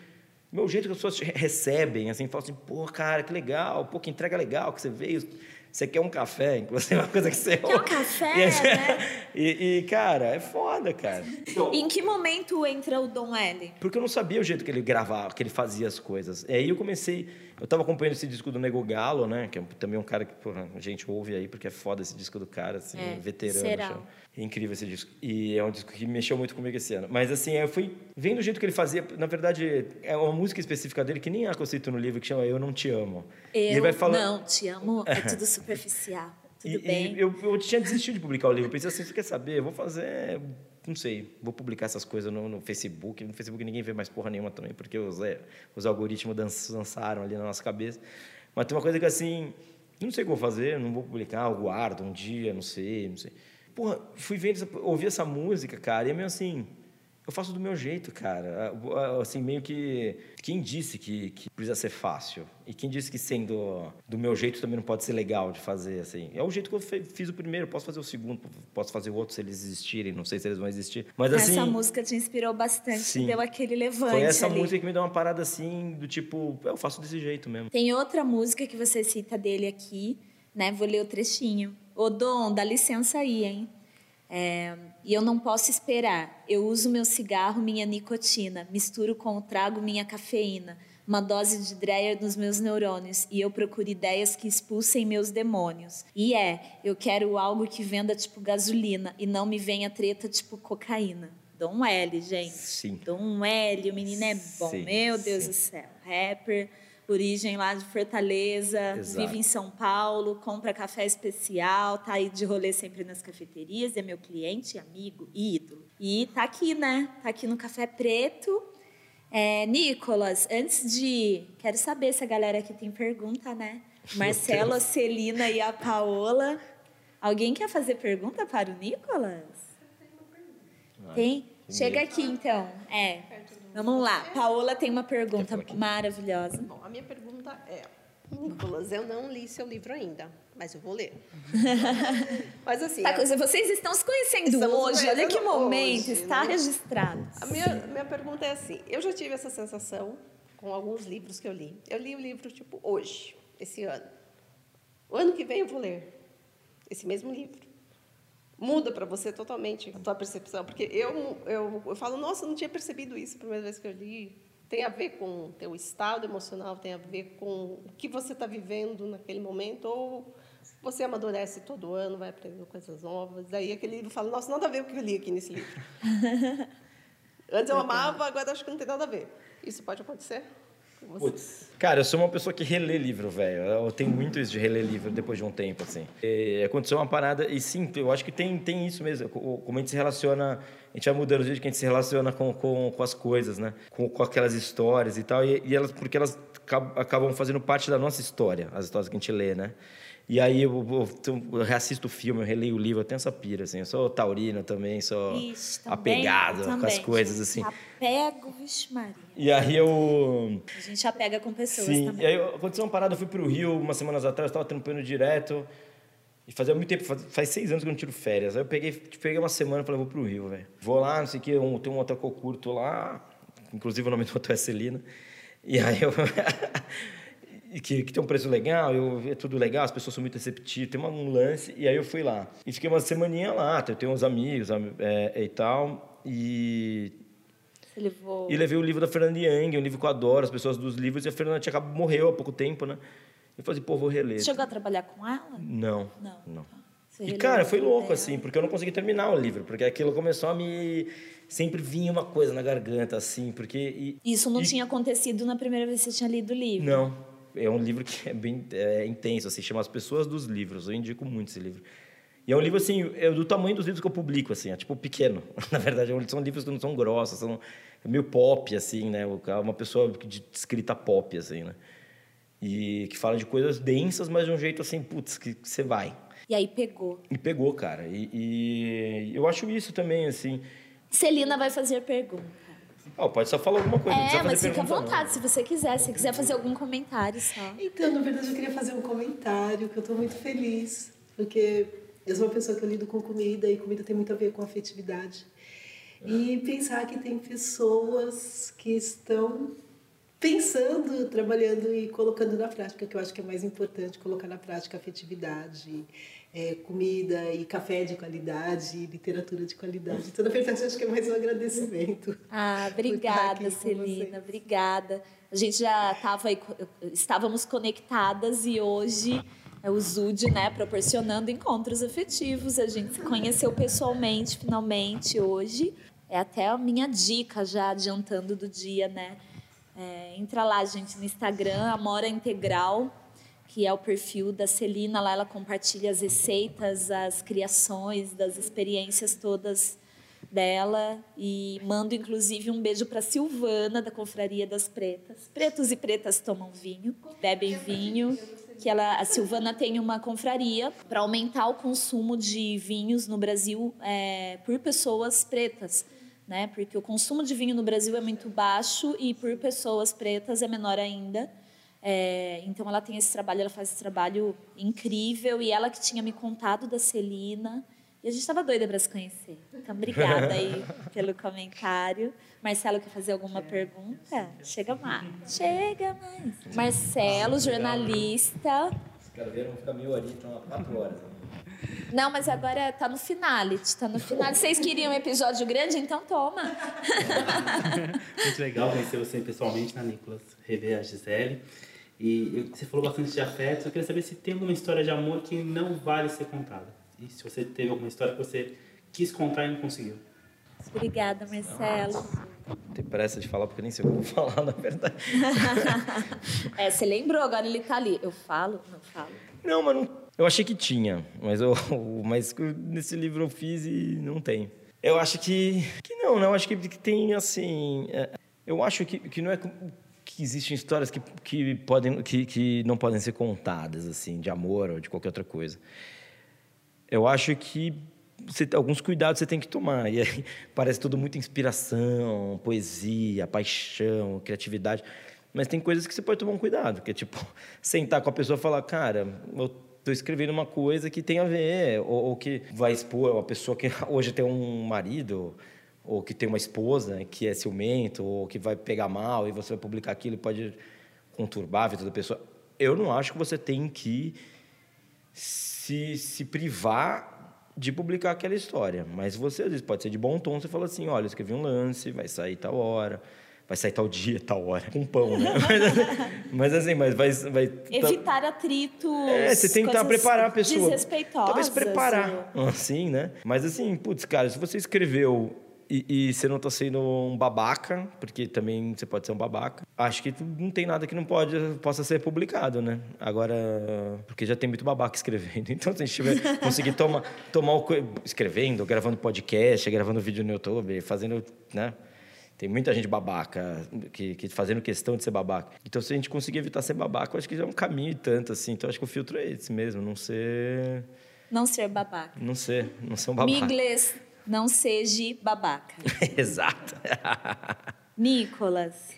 Meu jeito que as pessoas re- recebem, assim, falam assim, pô, cara, que legal, pô, que entrega legal que você veio. Você quer um café, inclusive, é uma coisa que você... Quer um café, E aí- né? E, e, cara, é foda, cara. Em que momento entra o Dom L? Porque eu não sabia o jeito que ele gravava, que ele fazia as coisas. E aí eu comecei. Eu tava acompanhando esse disco do Nego Galo, né? Que é também um cara que, porra, a gente ouve aí, porque é foda esse disco do cara, assim, É, veterano. será. É incrível esse disco. E é um disco que mexeu muito comigo esse ano. Mas assim, eu fui vendo o jeito que ele fazia. Na verdade, é uma música específica dele que nem há que eu cito no livro, que chama Eu Não Te Amo. E Eu ele vai falando. não te amo, é tudo superficial. Tudo E, bem. e eu, eu tinha desistido de publicar o livro. Eu pensei assim, você quer saber? Eu vou fazer, não sei, vou publicar essas coisas no, no Facebook. No Facebook ninguém vê mais porra nenhuma também, porque os, é, os algoritmos dan- dançaram ali na nossa cabeça. Mas tem uma coisa que assim, não sei o que eu vou fazer, não vou publicar, eu guardo um dia, não sei, não sei. Porra, fui vendo, essa- ouvi essa música, cara, e é meio assim, eu faço do meu jeito, cara. Ah, Assim, meio que. Quem disse que, que precisa ser fácil? E quem disse que sendo do meu jeito também não pode ser legal de fazer, assim? É o jeito que eu fiz o primeiro, posso fazer o segundo, posso fazer o outro se eles existirem, não sei se eles vão existir. Mas assim. Essa música te inspirou bastante, Sim. deu aquele levante. Foi essa ali. música que me deu uma parada assim, do tipo, eu faço desse jeito mesmo. Tem outra música que você cita dele aqui, né? Vou ler o trechinho. Ô, Dom, dá licença aí, hein? É, e eu não posso esperar. Eu uso meu cigarro, minha nicotina, misturo com o trago minha cafeína, uma dose de Dreyer nos meus neurônios e eu procuro ideias que expulsem meus demônios. E é, eu quero algo que venda tipo gasolina e não me venha treta tipo cocaína. Dom L, gente. Sim. Dom L, o menino é bom. Sim, Meu Deus sim. do céu. Rapper origem lá de Fortaleza, Exato. vive em São Paulo, compra café especial, tá aí de rolê sempre nas cafeterias, é meu cliente, amigo e ídolo. E tá aqui, né? Tá aqui no Café Preto. É, Nicolas, antes de. Quero saber se a galera aqui tem pergunta, né? Marcelo, a Celina e a Paola. Alguém quer fazer pergunta para o Nicolas? Tem? Chega aqui então. É. Vamos lá. Paola tem uma pergunta maravilhosa. Bom, a minha pergunta é: Nicolas, eu não li seu livro ainda, mas eu vou ler. mas assim, Tá, vocês estão se conhecendo Estamos hoje. Olha que momento. hoje, está né? registrado. a minha, minha pergunta é assim: eu já tive essa sensação com alguns livros que eu li. Eu li o livro, tipo, hoje, esse ano. O ano que vem eu vou ler esse mesmo livro. Muda para você totalmente a tua percepção, porque eu, eu, eu falo, nossa, eu não tinha percebido isso a primeira vez que eu li. Tem a ver com o teu estado emocional, tem a ver com o que você está vivendo naquele momento, ou você amadurece todo ano, vai aprendendo coisas novas. Daí aquele livro fala, nossa, nada a ver com o que eu li aqui nesse livro. Antes eu amava, agora acho que não tem nada a ver. Isso pode acontecer? Putz. Cara, eu sou uma pessoa que relê livro, velho. Eu tenho muito isso de reler livro depois de um tempo, assim. E aconteceu uma parada, e sim, eu acho que tem, tem isso mesmo. Como a gente se relaciona, a gente vai mudando o jeito que a gente se relaciona com, com, com as coisas, né? Com, com aquelas histórias e tal. E, e elas, porque elas acab- acabam fazendo parte da nossa história, as histórias que a gente lê, né? E aí eu, eu, eu reassisto o filme, eu releio o livro, eu tenho essa pira, assim. Eu sou taurino também, sou Ixi, também, apegado com as também. coisas, assim. Apego, vixe Maria. E aí eu... A gente apega com pessoas Sim, também. e aí aconteceu uma parada, eu fui pro Rio umas semanas atrás, eu tava trampando direto. E fazia muito tempo, faz, faz seis anos que eu não tiro férias. Aí eu peguei, peguei uma semana e falei, vou pro Rio, velho. Vou lá, não sei o que, um, tem um hotel que eu curto lá, inclusive o nome do hotel é Celina. E aí eu... que, que tem um preço legal, eu, é tudo legal, as pessoas são muito receptivas, tem uma- um lance. E aí eu fui lá. E fiquei uma semaninha lá, eu tenho uns amigos am- é, e tal. E levou... e levei o livro da Fernanda Young, um livro que eu adoro, as pessoas dos livros, e a Fernanda tinha acabado, morreu há pouco tempo, né? Eu falei, pô, vou reler. Você chegou a trabalhar com ela? Não, Não. não. Você E, cara, foi louco, dela? assim, porque eu não consegui terminar o livro, porque aquilo começou a me... Sempre vinha uma coisa na garganta, assim, porque... e- Isso não e- tinha acontecido na primeira vez que você tinha lido o livro? Não, é um livro que é bem é, intenso, assim, chama As Pessoas dos Livros, eu indico muito esse livro. E é um livro, assim, é do tamanho dos livros que eu publico, assim, é tipo pequeno. Na verdade, são livros que não são grossos, são meio pop, assim, né? Uma pessoa de escrita pop, assim, né? E que fala de coisas densas, mas de um jeito, assim, putz, que que você vai. E aí pegou. E pegou, cara. E, e eu acho isso também, assim... Celina vai fazer pergunta. Pode só falar alguma coisa, não É, mas fica à não. vontade se você quiser. Se quiser fazer algum comentário só. Então, na verdade, eu queria fazer um comentário, que eu estou muito feliz, porque eu sou uma pessoa que eu lido com comida e comida tem muito a ver com afetividade. E pensar que tem pessoas que estão pensando, trabalhando e colocando na prática, que eu acho que é mais importante, colocar na prática afetividade, é, comida e café de qualidade, literatura de qualidade. Então, na verdade, eu acho que é mais um agradecimento. Ah, obrigada, Celina. Obrigada. A gente já estava estávamos conectadas e hoje é o Zude, né, proporcionando encontros afetivos. A gente se conheceu pessoalmente, finalmente, hoje. É até a minha dica já adiantando do dia, né? É, entra lá, gente, no Instagram, Amora Integral, que é o perfil da Celina. Lá ela compartilha as receitas, as criações, das experiências todas dela. E mando, inclusive, um beijo para Silvana, da Confraria das Pretas. Pretos e pretas tomam vinho, bebem vinho. Que ela, a Silvana tem uma confraria para aumentar o consumo de vinhos no Brasil é, por pessoas pretas né? Porque o consumo de vinho no Brasil é muito baixo e por pessoas pretas é menor ainda. É, então ela tem esse trabalho, ela faz esse trabalho incrível e ela que tinha me contado da Celina e a gente estava doida para se conhecer. Então obrigada aí pelo comentário. Marcelo quer fazer alguma pergunta? Chega mais. Chega mais. Marcelo, jornalista. Os caras vieram ficar meio estão há quatro horas. Não, mas agora tá no finality, tá no final. Vocês queriam um episódio grande, então toma. Muito legal conhecer você pessoalmente, né, Nicolas? Rever a Gisele. E você falou bastante de afeto, eu queria saber se tem alguma história de amor que não vale ser contada. E se você teve alguma história que você quis contar e não conseguiu. Obrigada, Marcelo. Tem pressa de falar porque nem sei o que eu vou falar, na verdade. É, você lembrou, agora ele tá ali. Eu falo? Não falo. Não, mas não, eu achei que tinha, mas, eu, mas nesse livro eu fiz e não tem. Eu acho que, que não, né? Eu acho que, que tem, assim... é, eu acho que, que não é que existem histórias que, que, podem, que, que não podem ser contadas, assim, de amor ou de qualquer outra coisa. Eu acho que você, alguns cuidados você tem que tomar. E aí parece tudo muito inspiração, poesia, paixão, criatividade. Mas tem coisas que você pode tomar um cuidado, que é tipo, sentar com a pessoa e falar, cara, eu estou escrevendo uma coisa que tem a ver, ou, ou que vai expor uma pessoa que hoje tem um marido, ou que tem uma esposa que é ciumento, ou que vai pegar mal e você vai publicar aquilo e pode conturbar a vida da pessoa. Eu não acho que você tem que se, se privar de publicar aquela história. Mas você, às vezes, pode ser de bom tom, você fala assim, olha, eu escrevi um lance, vai sair tal hora, vai sair tal dia, tal hora, com pão, né? mas, assim, mas vai... vai Evitar atritos. é, você tem que tentar coisas preparar a pessoa. Desrespeitosas. Talvez preparar, assim, né? Mas assim, putz, cara, se você escreveu e, e você não está sendo um babaca, porque também você pode ser um babaca, acho que não tem nada que não pode, possa ser publicado, né? Agora, porque já tem muito babaca escrevendo. Então, se a gente tiver, conseguir tomar, tomar o... Escrevendo, gravando podcast, gravando vídeo no YouTube, fazendo, né? Tem muita gente babaca, que, que fazendo questão de ser babaca. Então, se a gente conseguir evitar ser babaca, eu acho que já é um caminho e tanto, assim. Então, acho que o filtro é esse mesmo, não ser... Não ser babaca. Não ser, não ser um babaca. Migles, não seja babaca. Exato. Nicolas,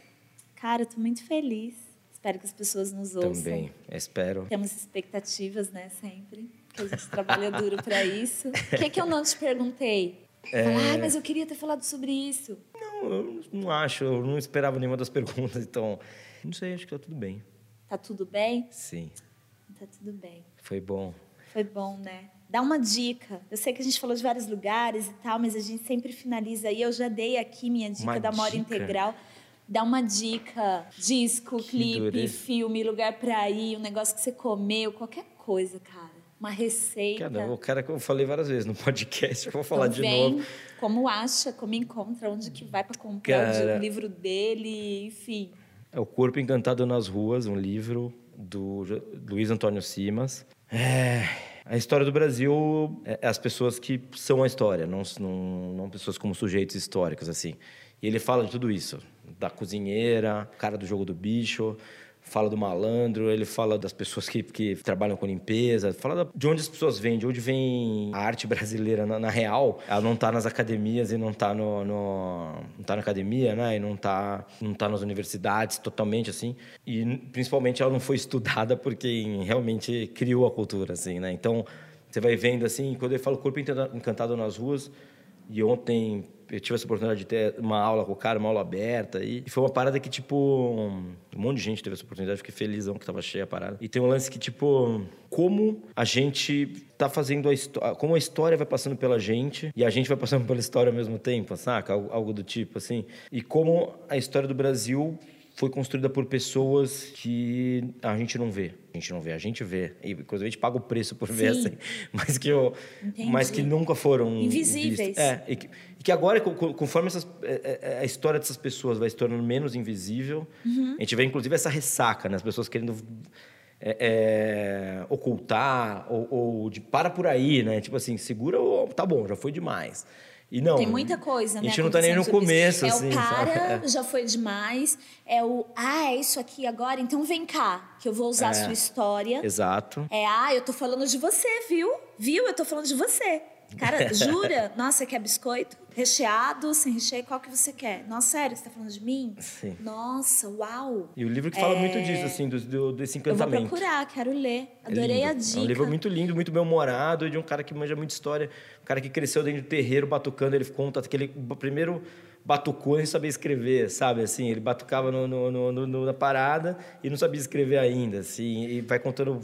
cara, eu tô muito feliz. Espero que as pessoas nos ouçam. Também, espero. Temos expectativas, né, sempre. Que a gente trabalha duro para isso. O que, que eu não te perguntei? É. Falar, ah, mas eu queria ter falado sobre isso. Não, eu não acho, eu não esperava nenhuma das perguntas, então. Não sei, acho que tá tudo bem. Tá tudo bem? Sim, Tá tudo bem. foi bom. Foi bom, né? Dá uma dica. Eu sei que a gente falou de vários lugares e tal, mas a gente sempre finaliza aí. Eu já dei aqui minha dica Uma da Mora? Integral. Dá uma dica, disco, Que clipe, dureza. filme, lugar pra ir, um negócio que você comeu, qualquer coisa, cara. Uma receita. Cara, o cara que eu falei várias vezes no podcast, eu vou falar Então de vem, novo. como acha, como encontra, onde que vai pra comprar o Cara. di- o livro dele, enfim. É O Corpo Encantado nas Ruas, um livro do Luiz Antônio Simas. É, a história do Brasil é as pessoas que são a história, não, não, não pessoas como sujeitos históricos, assim. E ele fala de tudo isso, da cozinheira, cara do jogo do bicho, fala do malandro, ele fala das pessoas que, que trabalham com limpeza, fala de onde as pessoas vêm, de onde vem a arte brasileira na, na real. Ela não está nas academias e não está no, no- não tá na academia, né? E não está não tá nas universidades totalmente assim. E principalmente ela não foi estudada por quem realmente criou a cultura, assim, né? Então você vai vendo assim, quando ele fala corpo encanta- encantado nas ruas, e ontem eu tive essa oportunidade de ter uma aula com o cara, uma aula aberta. E foi uma parada que, tipo, um monte de gente teve essa oportunidade. Fiquei felizão que tava cheia a parada. E tem um lance que, tipo, como a gente tá fazendo a história. Como a história vai passando pela gente e a gente vai passando pela história ao mesmo tempo, saca? Algo, do tipo, assim. E como a história do Brasil foi construída por pessoas que a gente não vê. A gente não vê, a gente vê. E, inclusive, a gente paga o preço por ver, Sim. assim. Mas que, eu, Entendi. mas que nunca foram Invisíveis. vistos. É, e que, e que agora, co- co- conforme essas, é, é, a história dessas pessoas vai se tornando menos invisível, Uhum. a gente vê, inclusive, essa ressaca, né? As pessoas querendo é, é, ocultar ou, ou de para por aí, né? Tipo assim, segura ou tá bom, já foi demais. E não. Tem muita coisa, A né? gente não tá nem no sobre isso. começo, é assim. o sabe? para, É. já foi demais. É o, ah, é isso aqui agora? Então vem cá, que eu vou usar a É. sua história. Exato. É, ah, eu tô falando de você, viu? Viu? Eu tô falando de você. Cara, jura? Nossa, você quer biscoito? Recheado, sem recheio, qual que você quer? Nossa, sério, você tá falando de mim? Sim. Nossa, uau! E o livro que fala muito disso, assim, do, do- desse É. Eu vou encantamento. procurar, quero ler. É Adorei lindo. a dica. É um livro muito lindo, muito bem-humorado, de um cara que manja muita história. Um cara que cresceu dentro do terreiro batucando. Ele conta que ele primeiro batucou sem saber escrever, sabe? Assim, ele batucava no- no- no- na parada e não sabia escrever ainda, assim. E vai contando...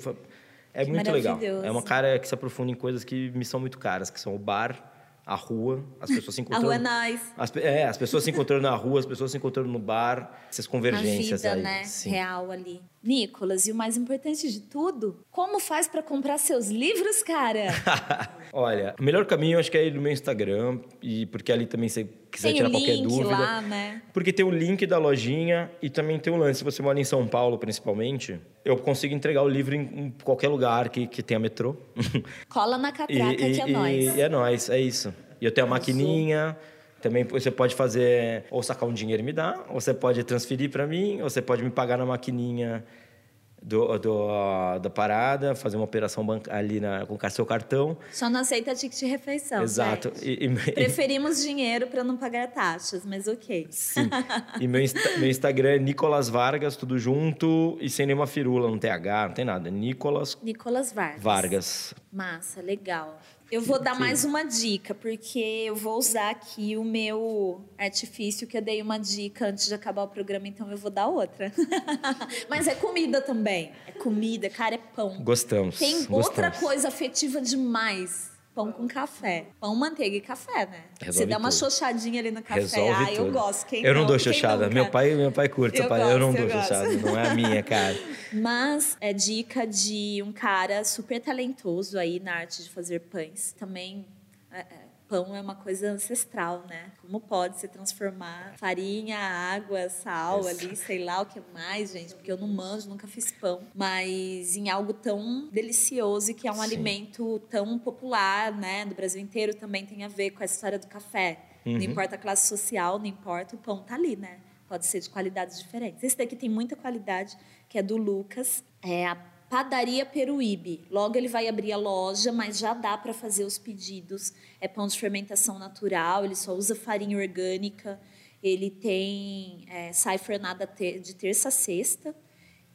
É Que muito legal. É uma cara que se aprofunda em coisas que me são muito caras, que são o bar, a rua, as pessoas se A encontrando... rua é nós. As, é, as pessoas se encontrando na rua, as pessoas se encontrando no bar, essas A convergências vida, aí. né? Sim. Real ali. Nicolas, e o mais importante de tudo, como faz para comprar seus livros, cara? Olha, o melhor caminho acho que é ir no meu Instagram, e porque ali também você quiser Tem tirar qualquer dúvida. lá, né? Porque tem o link da lojinha e também tem o lance. Se você mora em São Paulo, principalmente, eu consigo entregar o livro em, qualquer lugar que, que tenha metrô. Cola na e, catraca que é e- nóis. e é nóis, é isso. E eu tenho a maquininha. Também você pode fazer ou sacar um dinheiro e me dar, ou você pode transferir para mim, ou você pode me pagar na maquininha do, do, da parada, fazer uma operação ali na, com o seu cartão. Só não aceita ticket de refeição. Exato. E- e- Preferimos dinheiro para não pagar taxas, mas ok. Sim. E meu, Insta- meu Instagram é Nicolas Vargas, tudo junto e sem nenhuma firula, não tem H, não tem nada. Nicolas Nicolas Vargas. Vargas. Massa, legal. Eu vou dar mais uma dica, porque eu vou usar aqui o meu artifício, que eu dei uma dica antes de acabar o programa, então eu vou dar outra. Mas é comida também. É comida, cara, é pão. Gostamos. Tem gostamos. outra coisa afetiva demais. Pão com café. Pão, manteiga e café, né? Você Resolve dá uma xoxadinha ali no café. Resolve ah, tudo. eu gosto. Quem eu não, dou Quem xoxada. Meu pai, meu pai curte, Eu pai. eu não gosto, dou eu gosto. xoxada. Não é a minha, cara. Mas é dica de um cara super talentoso aí na arte de fazer pães. Também é, é, pão é uma coisa ancestral, né? Como pode se transformar farinha, água, sal ali, sei lá o que mais, gente, porque eu não manjo, nunca fiz pão, mas em algo tão delicioso e que é um Sim. alimento tão popular, né, do Brasil inteiro, também tem a ver com essa história do café. Não Uhum. importa a classe social, não importa, o pão tá ali, né? Pode ser de qualidades diferentes. Esse daqui tem muita qualidade, que é do Lucas. É a Padaria Peruíbe. Logo ele vai abrir a loja, mas já dá para fazer os pedidos. É pão de fermentação natural, ele só usa farinha orgânica. Ele tem é, sai fornada de terça a sexta.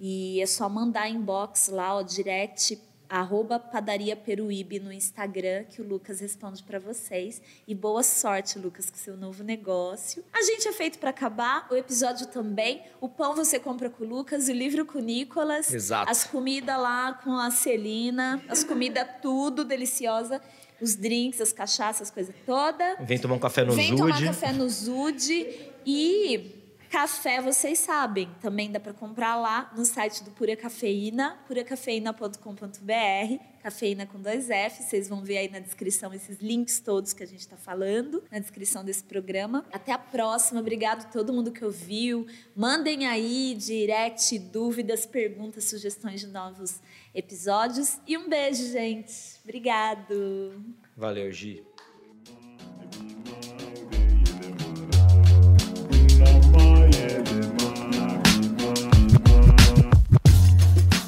E é só mandar inbox lá, ó, direct, arroba padaria Peruíbe no Instagram, que o Lucas responde para vocês. E boa sorte, Lucas, com seu novo negócio. A gente é feito para acabar, o episódio também. O pão você compra com o Lucas, o livro com o Nicolas. Exato. As comidas lá com a Celina, as comidas tudo deliciosa. Os drinks, as cachaças, coisa toda. Vem tomar um café no Vem Zude. tomar café no Zude e café, vocês sabem, também dá para comprar lá no site do Pura Cafeína, puracafeína.com.br, cafeína com dois F, vocês vão ver aí na descrição esses links todos que a gente está falando, na descrição desse programa. Até a próxima, obrigado a todo mundo que ouviu. Mandem aí direct, dúvidas, perguntas, sugestões de novos episódios e um beijo, gente. Obrigado. Valeu, Gi.